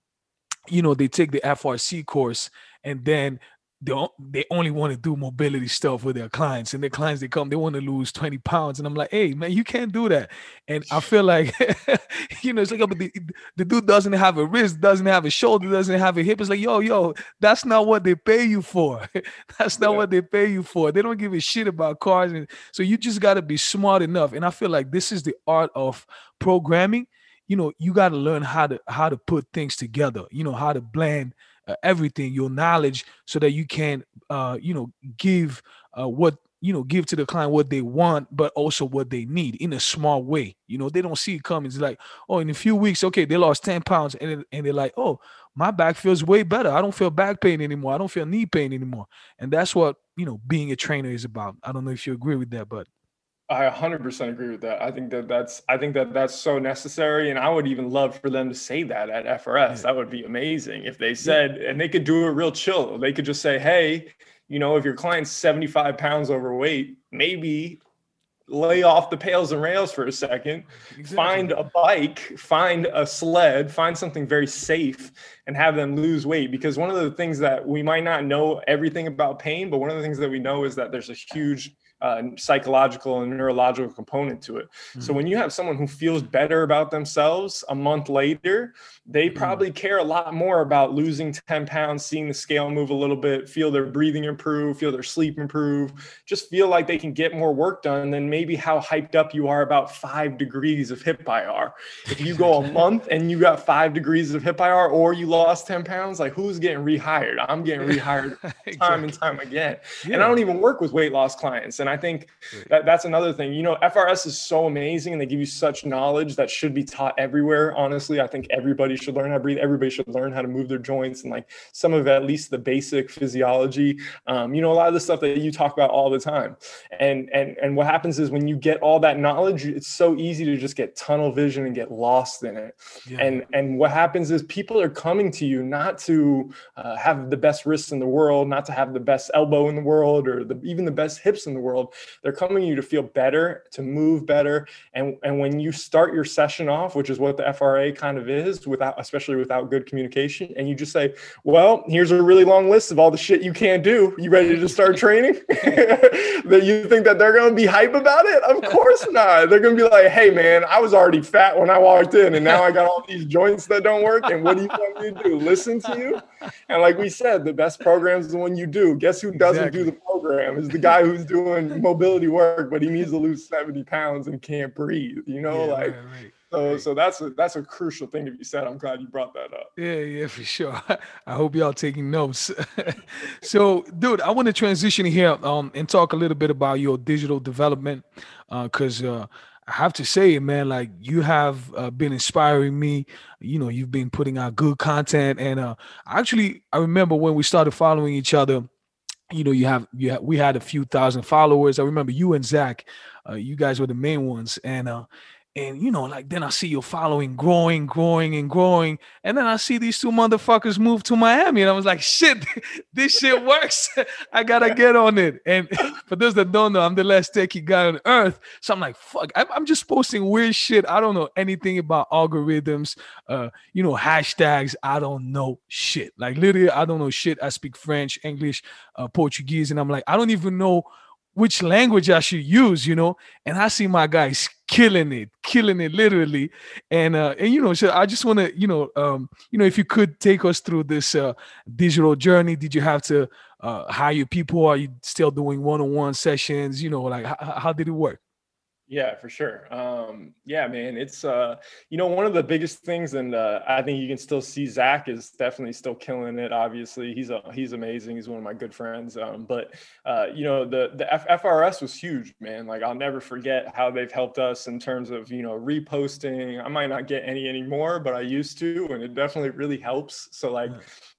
you know, they take the FRC course, and then they they only want to do mobility stuff with their clients and their clients they come they want to lose 20 pounds and i'm like hey man you can't do that. And i feel like *laughs* you know it's like oh, but the, the dude doesn't have a wrist doesn't have a shoulder doesn't have a hip. It's like yo yo that's not what they pay you for. *laughs* That's not yeah. what they pay you for. They don't give a shit about CARs and so you just got to be smart enough. And i feel like this is the art of programming. You know you got to learn how to how to put things together you know how to blend uh, everything, your knowledge, so that you can, uh, you know, give uh, what you know, give to the client what they want, but also what they need in a small way. You know, they don't see it coming. It's like, oh, in a few weeks, okay, they lost 10 pounds, and, and they're like, oh, my back feels way better. I don't feel back pain anymore. I don't feel knee pain anymore. And that's what, you know, being a trainer is about. I don't know if you agree with that, but I 100% agree with that. I think that that's I think that that's so necessary, and I would even love for them to say that at FRS. Yeah. That would be amazing if they said, yeah. and they could do it real chill. They could just say, "Hey, you know, if your client's 75 pounds overweight, maybe lay off the pails and rails for a second, exactly. find a bike, find a sled, find something very safe, and have them lose weight. Because one of the things that we might not know everything about pain, but one of the things that we know is that there's a huge uh, psychological and neurological component to it. Mm-hmm. So when you have someone who feels better about themselves a month later, they mm-hmm. probably care a lot more about losing 10 pounds, seeing the scale move a little bit, feel their breathing improve, feel their sleep improve, just feel like they can get more work done than maybe how hyped up you are about five degrees of hip IR. If you go a *laughs* month and you got five degrees of hip IR or you lost 10 pounds, like who's getting rehired? I'm getting rehired *laughs* exactly. time and time again. Yeah. And I don't even work with weight loss clients. And I think that that's another thing. You know, FRS is so amazing and they give you such knowledge that should be taught everywhere. Honestly, I think everybody should learn how to breathe. Everybody should learn how to move their joints and like some of at least the basic physiology. Um, you know, a lot of the stuff that you talk about all the time. And and and what happens is when you get all that knowledge, it's so easy to just get tunnel vision and get lost in it. Yeah. And and what happens is people are coming to you not to uh, have the best wrists in the world, not to have the best elbow in the world, or the, even the best hips in the world. They're coming to you to feel better, to move better. And, and when you start your session off, which is what the FRA kind of is, without especially without good communication, and you just say, Well, here's a really long list of all the shit you can't do. You ready to start *laughs* training? *laughs* that you think that they're gonna be hype about it? Of course not. They're gonna be like, Hey man, I was already fat when I walked in, and now I got all these joints that don't work. And what do you want me to do? Listen to you? And like we said, the best program is the one you do. Guess who doesn't exactly. do the program is the guy who's doing mobility work, but he needs to lose 70 pounds and can't breathe, you know, yeah, like right, right. So, so that's a that's a crucial thing to be said. I'm glad you brought that up. Yeah, yeah, for sure. *laughs* I hope y'all taking notes. *laughs* so, dude, I want to transition here um and talk a little bit about your digital development, because uh, uh, I have to say, man, like you have uh, been inspiring me. You know, you've been putting out good content, and uh, actually, I remember when we started following each other. You know, you have you have, we had a few thousand followers. I remember you and Zach, uh, you guys were the main ones, and uh, and you know, like then I see your following growing, growing, and growing. And then I see these two motherfuckers move to Miami. And I was like, shit, *laughs* this shit works. *laughs* I gotta get on it. And for those that don't know, I'm the last techie guy on earth. So I'm like, fuck, I'm just posting weird shit. I don't know anything about algorithms, uh, you know, hashtags. I don't know shit. Like literally, I don't know shit. I speak French, English, uh, Portuguese, and I'm like, I don't even know which language I should use, you know. And I see my guys killing it, killing it literally. And uh, and you know, so I just want to, you know, um, you know, if you could take us through this uh digital journey, did you have to uh hire people? Are you still doing one-on-one sessions? You know, like how, how did it work? Yeah, for sure. Um, yeah, man, it's uh, you know one of the biggest things, and uh, I think you can still see Zach is definitely still killing it. Obviously, he's a he's amazing. He's one of my good friends. Um, but uh, you know the the F- FRS was huge, man. Like I'll never forget how they've helped us in terms of you know reposting. I might not get any anymore, but I used to, and it definitely really helps. So like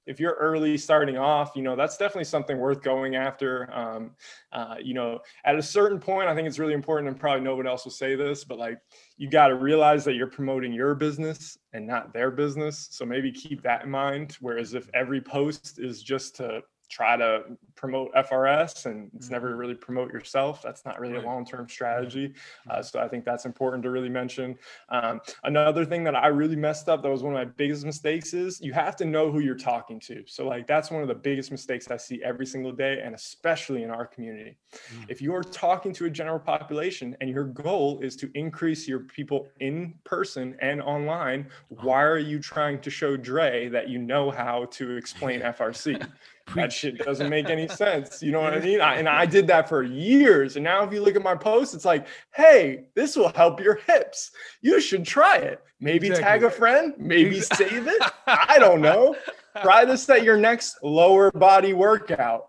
if you're early starting off, you know, that's definitely something worth going after. Um, uh, you know, at a certain point, I think it's really important, and probably nobody else will say this, but like you got to realize that you're promoting your business and not their business. So maybe keep that in mind. Whereas if every post is just to try to promote FRS and it's never mm-hmm. really promote yourself. That's not really a long term strategy. Uh, mm-hmm. so I think that's important to really mention. Um, another thing that I really messed up that was one of my biggest mistakes is you have to know who you're talking to. So, like, that's one of the biggest mistakes I see every single day, and especially in our community. Mm. If you're talking to a general population and your goal is to increase your people in person and online, uh-huh. why are you trying to show Dre that you know how to explain *laughs* FRC? That shit doesn't make any sense. You know what I *laughs* mean? I, and I did that for years. And now if you look at my posts, it's like, hey, this will help your hips. You should try it. Maybe exactly. tag a friend, maybe save it. *laughs* I don't know. Try this at your next lower body workout.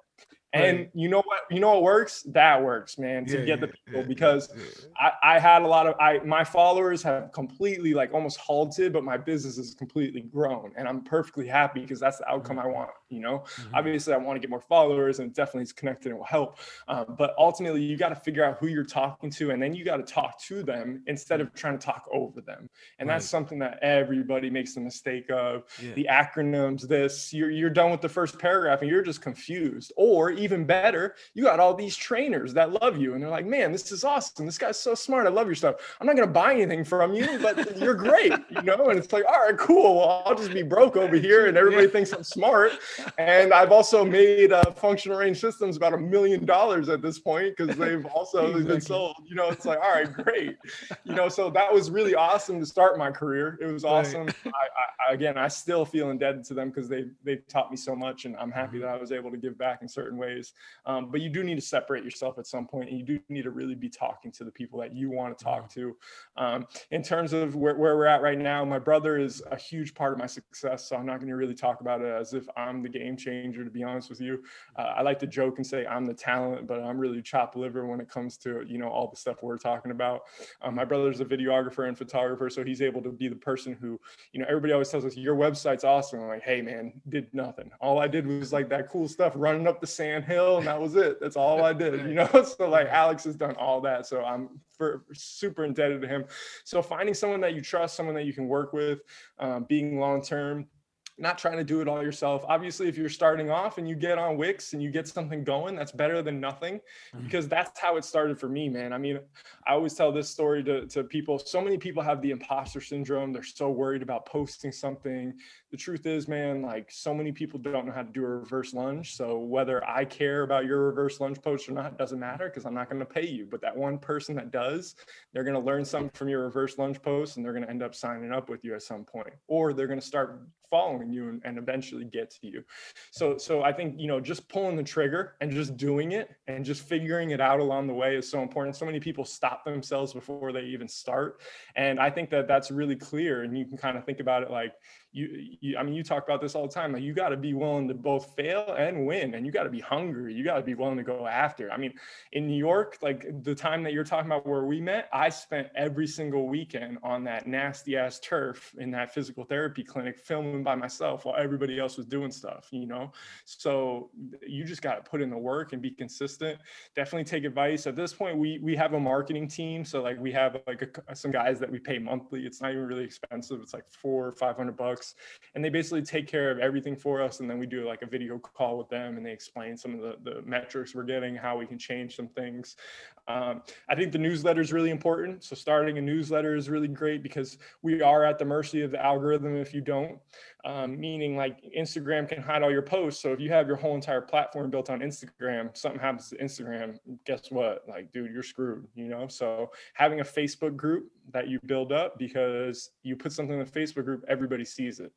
And right. you know what? You know what works? That works, man. To yeah, get the people yeah, because yeah, I, I had a lot of I my followers have completely like almost halted, but my business has completely grown, and I'm perfectly happy because that's the outcome I mm-hmm. want. You know, mm-hmm. obviously I want to get more followers, and definitely it's connected and will help. Um, but ultimately, you got to figure out who you're talking to, and then you got to talk to them instead of trying to talk over them. And right. that's something that everybody makes the mistake of. The acronyms, this you're you're done with the first paragraph, and you're just confused, or even better, you got all these trainers that love you and they're like, man, this is awesome. This guy's so smart. I love your stuff. I'm not going to buy anything from you, but you're great, *laughs* you know? And it's like, all right, cool. Well, I'll just be broke over here and *laughs* everybody yeah. thinks I'm smart. And I've also made uh, functional range systems about a million dollars at this point because they've also exactly. been sold. You know, it's like, all right, great. You know, so that was really awesome to start my career. It was awesome. Right. I, I, again, I still feel indebted to them because they they taught me so much, and I'm happy mm-hmm. that I was able to give back in certain ways. Um, but you do need to separate yourself at some point and you do need to really be talking to the people that you want to talk to. Um, in terms of where, where we're at right now, my brother is a huge part of my success. So I'm not going to really talk about it as if I'm the game changer, to be honest with you. Uh, I like to joke and say I'm the talent, but I'm really chop liver when it comes to, you know, all the stuff we're talking about. Um, my brother's a videographer and photographer, so he's able to be the person who, you know, everybody always tells us your website's awesome. I'm like, hey man, did nothing. All I did was like that cool stuff running up the sand hill and that was it. That's all I did, you know. *laughs* So like Alex has done all that. So I'm for, super indebted to him. So finding someone that you trust, someone that you can work with, um, being long term not trying to do it all yourself. Obviously, if you're starting off and you get on Wix and you get something going, that's better than nothing mm-hmm. because that's how it started for me, man. I mean, I always tell this story to, to people. So many people have the imposter syndrome. They're so worried about posting something. The truth is, man, like so many people don't know how to do a reverse lunge. So whether I care about your reverse lunge post or not doesn't matter because I'm not going to pay you. But that one person that does, they're going to learn something from your reverse lunge post and they're going to end up signing up with you at some point, or they're going to start following you and, and eventually get to you. So, so I think, you know, just pulling the trigger and just doing it and just figuring it out along the way is so important. So many people stop themselves before they even start. And I think that that's really clear. And you can kind of think about it like, you, you, I mean, you talk about this all the time. Like you got to be willing to both fail and win, and you got to be hungry. You got to be willing to go after. I mean, in New York, like the time that you're talking about where we met, I spent every single weekend on that nasty ass turf in that physical therapy clinic, filming by myself while everybody else was doing stuff. You know, so you just got to put in the work and be consistent. Definitely take advice. At this point, we we have a marketing team, so like we have like a, some guys that we pay monthly. It's not even really expensive. It's like four or five hundred bucks and they basically take care of everything for us and then we do like a video call with them and they explain some of the, the metrics we're getting how we can change some things. Um, i think the newsletter is really important so starting a newsletter is really great because we are at the mercy of the algorithm if you don't um, meaning like instagram can hide all your posts. So if you have your whole entire platform built on instagram something happens to instagram guess what? Like dude you're screwed you know? So having a facebook group that you build up because you put something in the facebook group everybody sees it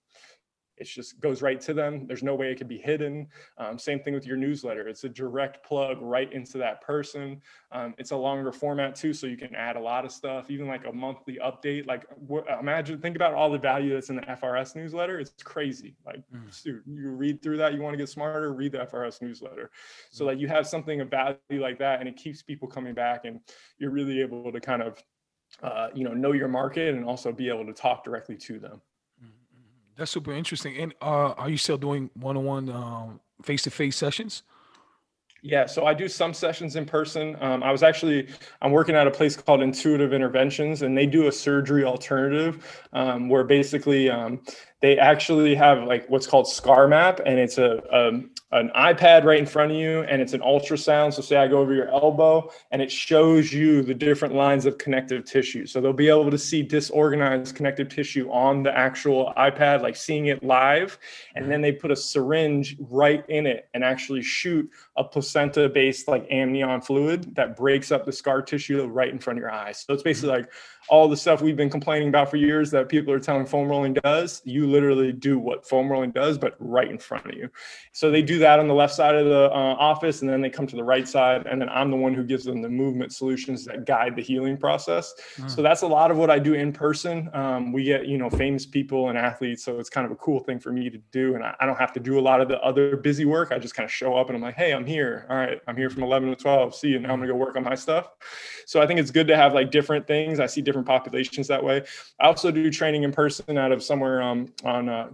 it just goes right to them. There's no way it can be hidden. Um, same thing with your newsletter. It's a direct plug right into that person. Um, it's a longer format too, so you can add a lot of stuff, even like a monthly update. Like imagine, think about all the value that's in the FRS newsletter. It's crazy. Like, mm. dude, you read through that, you want to get smarter, read the FRS newsletter. So like you have something of value like that, and it keeps people coming back, and you're really able to kind of, uh, you know, know your market and also be able to talk directly to them. That's super interesting. And uh, are you still doing one-on-one, um, face-to-face sessions? Yeah, so I do some sessions in person. Um, I was actually I'm working at a place called Intuitive Interventions, and they do a surgery alternative um, where basically um, they actually have like what's called scar map and it's a, a, um, an ipad right in front of you and it's an ultrasound. So say i go over your elbow and it shows you the different lines of connective tissue. So they'll be able to see disorganized connective tissue on the actual ipad like seeing it live. And then they put a syringe right in it and actually shoot a placenta based like amnion fluid that breaks up the scar tissue right in front of your eyes. So it's basically like all the stuff we've been complaining about for years that people are telling foam rolling does, you literally do what foam rolling does, but right in front of you. So they do that on the left side of the uh, office, and then they come to the right side, and then I'm the one who gives them the movement solutions that guide the healing process. Mm. So that's a lot of what I do in person. Um, we get you know famous people and athletes, so it's kind of a cool thing for me to do, and I, I don't have to do a lot of the other busy work. I just kind of show up and I'm like, hey, I'm here. All right, I'm here from 11 to 12. See you. Now I'm gonna go work on my stuff. So I think it's good to have like different things. I see different different populations that way. I also do training in person out of somewhere um, on uh,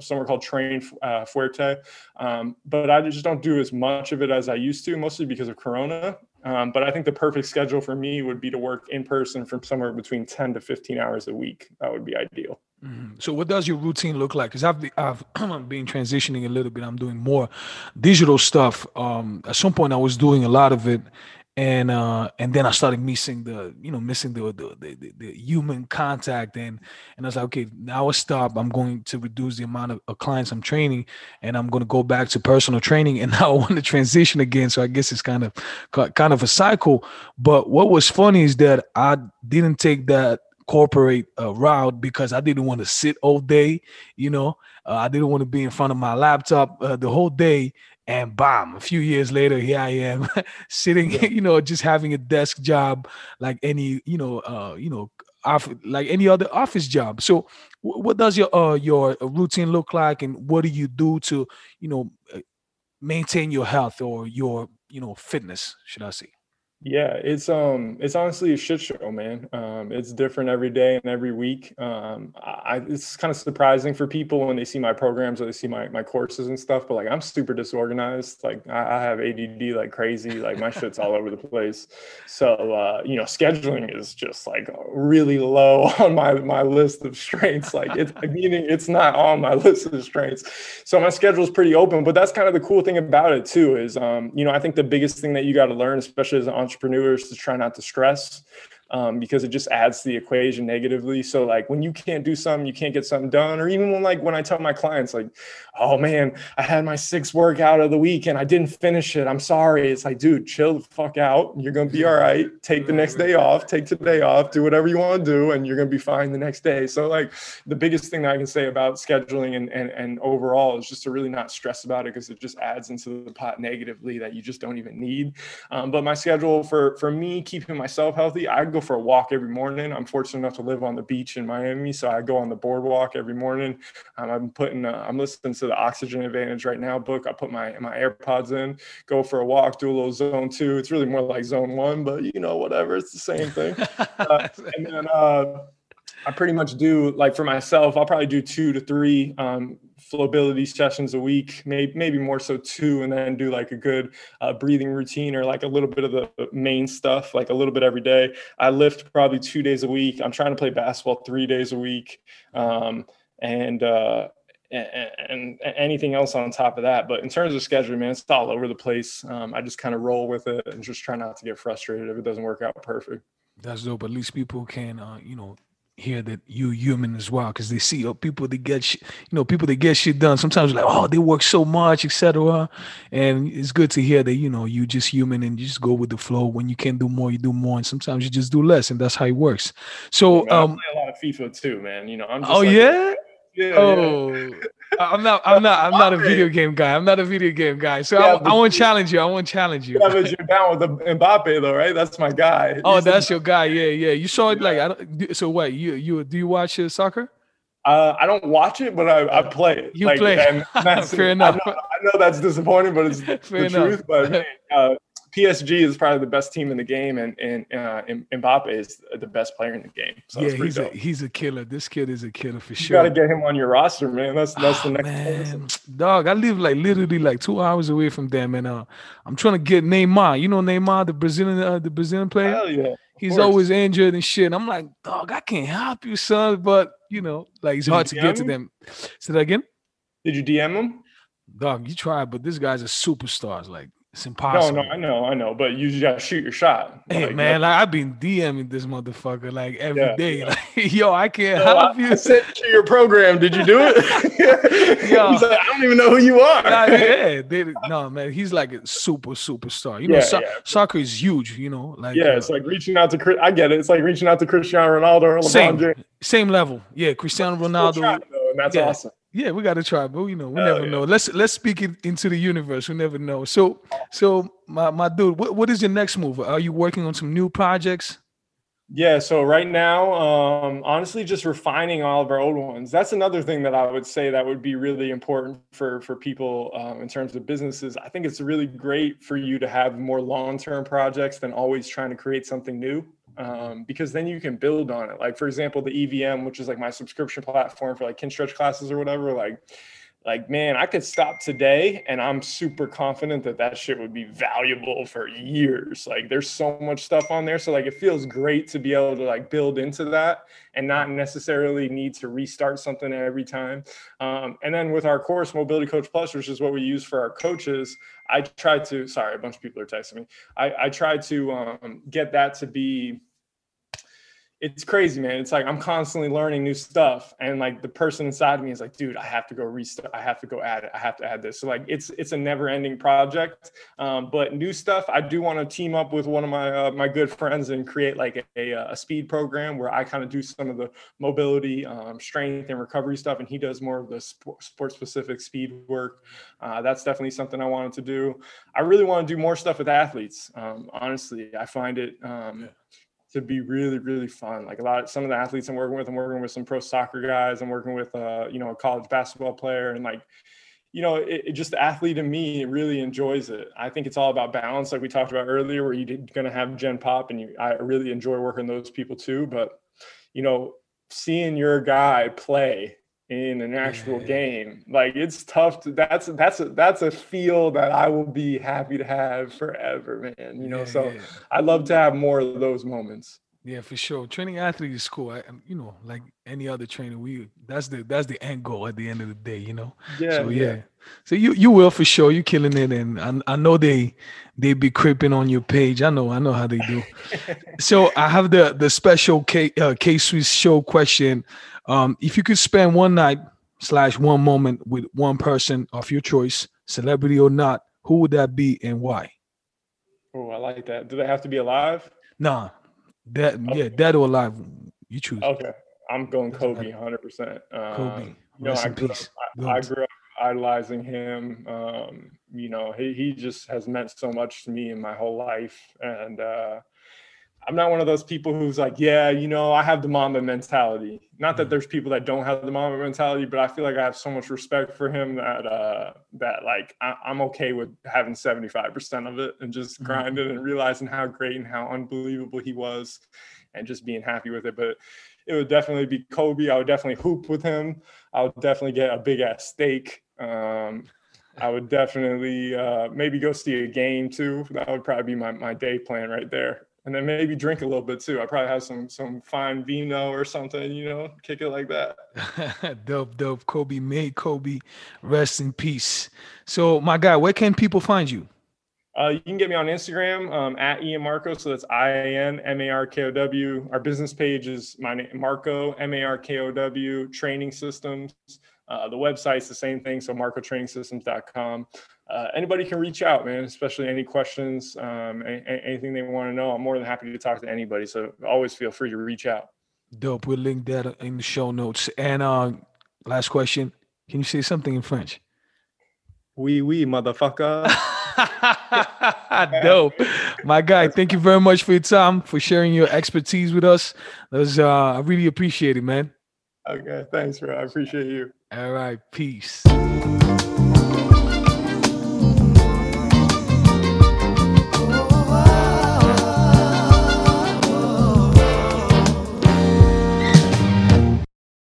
somewhere called Train uh, Fuerte, um, but I just don't do as much of it as I used to, mostly because of Corona. Um, but I think the perfect schedule for me would be to work in person from somewhere between 10 to 15 hours a week. That would be ideal. Mm-hmm. So, what does your routine look like? Because I've I've *clears throat* been transitioning a little bit. I'm doing more digital stuff. Um, at some point, I was doing a lot of it, and uh and then I started missing the you know missing the the, the, the human contact. And and I was like okay now I stop I'm going to reduce the amount of, of, clients I'm training and I'm going to go back to personal training and *laughs* now I want to transition again. So I guess it's kind of kind of a cycle. But what was funny is that I didn't take that corporate uh, route because I didn't want to sit all day you know? Uh, I didn't want to be in front of my laptop uh, the whole day and bam a few years later here i am *laughs* sitting yeah. *laughs* you know just having a desk job like any you know uh you know off like any other office job. So w- what does your uh your routine look like and what do you do to you know uh, maintain your health or your you know fitness should i say yeah, it's um it's honestly a shit show, man. Um, it's different every day and every week. Um, I it's kind of surprising for people when they see my programs or they see my my courses and stuff. But like I'm super disorganized. Like I, I have ADD like crazy. Like my shit's all over the place. So uh, you know, scheduling is just like really low *laughs* on my my list of strengths. Like it's meaning it's not on my *laughs* list of strengths. So my schedule is pretty open. But that's kind of the cool thing about it too. Is um you know I think the biggest thing that you got to learn, especially as an entrepreneurs to try not to stress um, because it just adds to the equation negatively. So like when you can't do something, you can't get something done, or even when like when I tell my clients like, oh man, I had my sixth workout of the week and I didn't finish it. I'm sorry. It's like, dude, chill the fuck out. You're gonna be all right. Take the next day off. Take today off. Do whatever you want to do, and you're gonna be fine the next day. So like the biggest thing that I can say about scheduling and and, and overall is just to really not stress about it because it just adds into the pot negatively that you just don't even need. Um, but my schedule for for me keeping myself healthy, I go for a walk every morning. I'm fortunate enough to live on the beach in Miami, so I go on the boardwalk every morning. Um, I'm putting uh, I'm listening to the Oxygen Advantage right now book. I put my my AirPods in, go for a walk, do a little zone two. It's really more like zone one, but you know whatever, it's the same thing. *laughs* Uh, and then uh, I pretty much do like for myself, I'll probably do two to three um, flowability sessions a week, maybe maybe more so two, and then do like a good uh, breathing routine or like a little bit of the main stuff, like a little bit every day. I lift probably two days a week. I'm trying to play basketball three days a week, um, and, uh, and, and anything else on top of that. But in terms of scheduling, man, it's all over the place. Um, I just kind of roll with it and just try not to get frustrated if it doesn't work out perfect. That's dope. At least people can, uh, you know, hear that you're human as well because they see oh, people that get sh- you know people that get shit done sometimes like oh they work so much etc and it's good to hear that you know you just human and you just go with the flow. When you can't do more you do more and sometimes you just do less and that's how it works. So um, I play a lot of FIFA too man you know I'm oh like, yeah? *laughs* yeah, oh, yeah. I'm not. I'm not. I'm not a video game guy. I'm not a video game guy. So yeah, I, I want to challenge you. I want to challenge you. Yeah, but you're down with the Mbappe though, right? That's my guy. *laughs* Oh, He's that's the, your guy. Yeah, yeah. You saw it like. I don't, so what? You you do you watch uh, soccer? Uh, I don't watch it, but I, I play it. You like, play. And *laughs* Fair enough. I know, I know, that's disappointing, but it's *laughs* Fair the enough. truth. But uh, PSG is probably the best team in the game, and and uh, Mbappe is the best player in the game. So yeah, he's a he's a killer. This kid is a killer for you sure. You got to get him on your roster, man. That's that's oh, the next man. Dog, I live like literally like two hours away from them, and uh, I'm trying to get Neymar. You know Neymar, the Brazilian, uh, the Brazilian player. Hell yeah. He's course. always injured and shit. I'm like, dog, I can't help you, son. But you know, like it's Did hard to get him? to them. Say that again. Did you DM him? Dog, you tried, but this guy's a superstar. Like it's impossible. No, no, I know, I know, but you just gotta shoot your shot. Hey like, man, like I've been DMing this motherfucker like every yeah, day. Yeah. *laughs* Like, yo, I can't so help I, you. I sent to your program. Did you do it? *laughs* yo, like, I don't even know who you are. Nah, *laughs* yeah, they, no man, he's like a super superstar. You know, yeah, so, soccer is huge. You know, like yeah, uh, it's like reaching out to. I get it. It's like reaching out to Cristiano Ronaldo or LeBron same, James. Same level. Yeah, Cristiano Ronaldo. Trying, though, and that's awesome. Yeah, we got to try, but you know, we never yeah. know. Let's let's speak it into the universe. We never know. So, so my my dude, what, what is your next move? Are you working on some new projects? Yeah, so right now, um, honestly, just refining all of our old ones. That's another thing that I would say that would be really important for for people um, in terms of businesses. I think it's really great for you to have more long term projects than always trying to create something new um, because then you can build on it. Like for example, the EVM, which is like my subscription platform for like Kinstretch classes or whatever. Like, like man, I could stop today, and I'm super confident that that shit would be valuable for years. Like, there's so much stuff on there, so like it feels great to be able to like build into that and not necessarily need to restart something every time. Um, and then with our course, Mobility Coach Plus, which is what we use for our coaches, I try to. Sorry, a bunch of people are texting me. I, I try to um, get that to be it's crazy, man. It's like I'm constantly learning new stuff, and like the person inside of me is like, dude, I have to go restart. I have to go add it. I have to add this. So like, it's it's a never-ending project. Um, but new stuff, I do want to team up with one of my uh, my good friends and create like a, a, a speed program where I kind of do some of the mobility, um, strength, and recovery stuff, and he does more of the sport-specific speed work. Uh, that's definitely something I wanted to do. I really want to do more stuff with athletes. Um, honestly, I find it. Um, yeah to be really really fun. Like a lot of some of the athletes i'm working with i'm working with some pro soccer guys i'm working with uh you know a college basketball player and like you know it, it just the athlete in me really enjoys it. I think it's all about balance like we talked about earlier where you're going to have gen pop and you i really enjoy working those people too but you know seeing your guy play in an actual yeah. game. Like it's tough to that's that's a that's a feel that I will be happy to have forever, man. You know, yeah, so yeah. I love to have more of those moments. Yeah, for sure. Training athletes is cool. I, you know, like any other trainer, we that's the that's the end goal at the end of the day. You know. Yeah. So yeah. yeah. So you you will for sure. You're killing it, and I, I know they they be creeping on your page. I know I know how they do. *laughs* so I have the the special K uh, K Swiss show question. Um, if you could spend one night slash one moment with one person of your choice, celebrity or not, who would that be and why? Oh, I like that. Do they have to be alive? Nah, that okay. yeah, dead or alive, you choose. Okay, I'm going Kobe, hundred percent. Um, Kobe, you know, I grew, up, I, I grew, up, idolizing him. Um, you know, he he just has meant so much to me in my whole life, and uh, I'm not one of those people who's like, yeah, you know, I have the Mamba mentality. Not that mm. there's people that don't have the Mamba mentality, but I feel like I have so much respect for him that uh, that like I, am okay with having 75% of it and just mm-hmm. grinding and realizing how great and how unbelievable he was, and just being happy with it. But it would definitely be Kobe. I would definitely hoop with him. I would definitely get a big ass steak. Um, I would definitely uh, maybe go see a game too. That would probably be my, my day plan right there and then maybe drink a little bit too. I probably have some some fine vino or something, you know, kick it like that. *laughs* dope, dope. Kobe made Kobe. Rest in peace. So, my guy, where can people find you? Uh, you can get me on Instagram um, at Ian Markow. So that's I A N M A R K O W. Our business page is my name, Markow M A R K O W Training Systems. Uh, the website's the same thing. So markowtrainingsystems.com uh, anybody can reach out, man, especially any questions, um, any, anything they want to know. I'm more than happy to talk to anybody. So always feel free to reach out. Dope. We'll link that in the show notes. And uh, last question Can you say something in French? Oui, oui, motherfucker. *laughs* *laughs* Dope. My guy, thank you very much for your time, for sharing your expertise with us. That was, uh, I really appreciate it, man. Okay. Thanks, bro. I appreciate you. All right. Peace.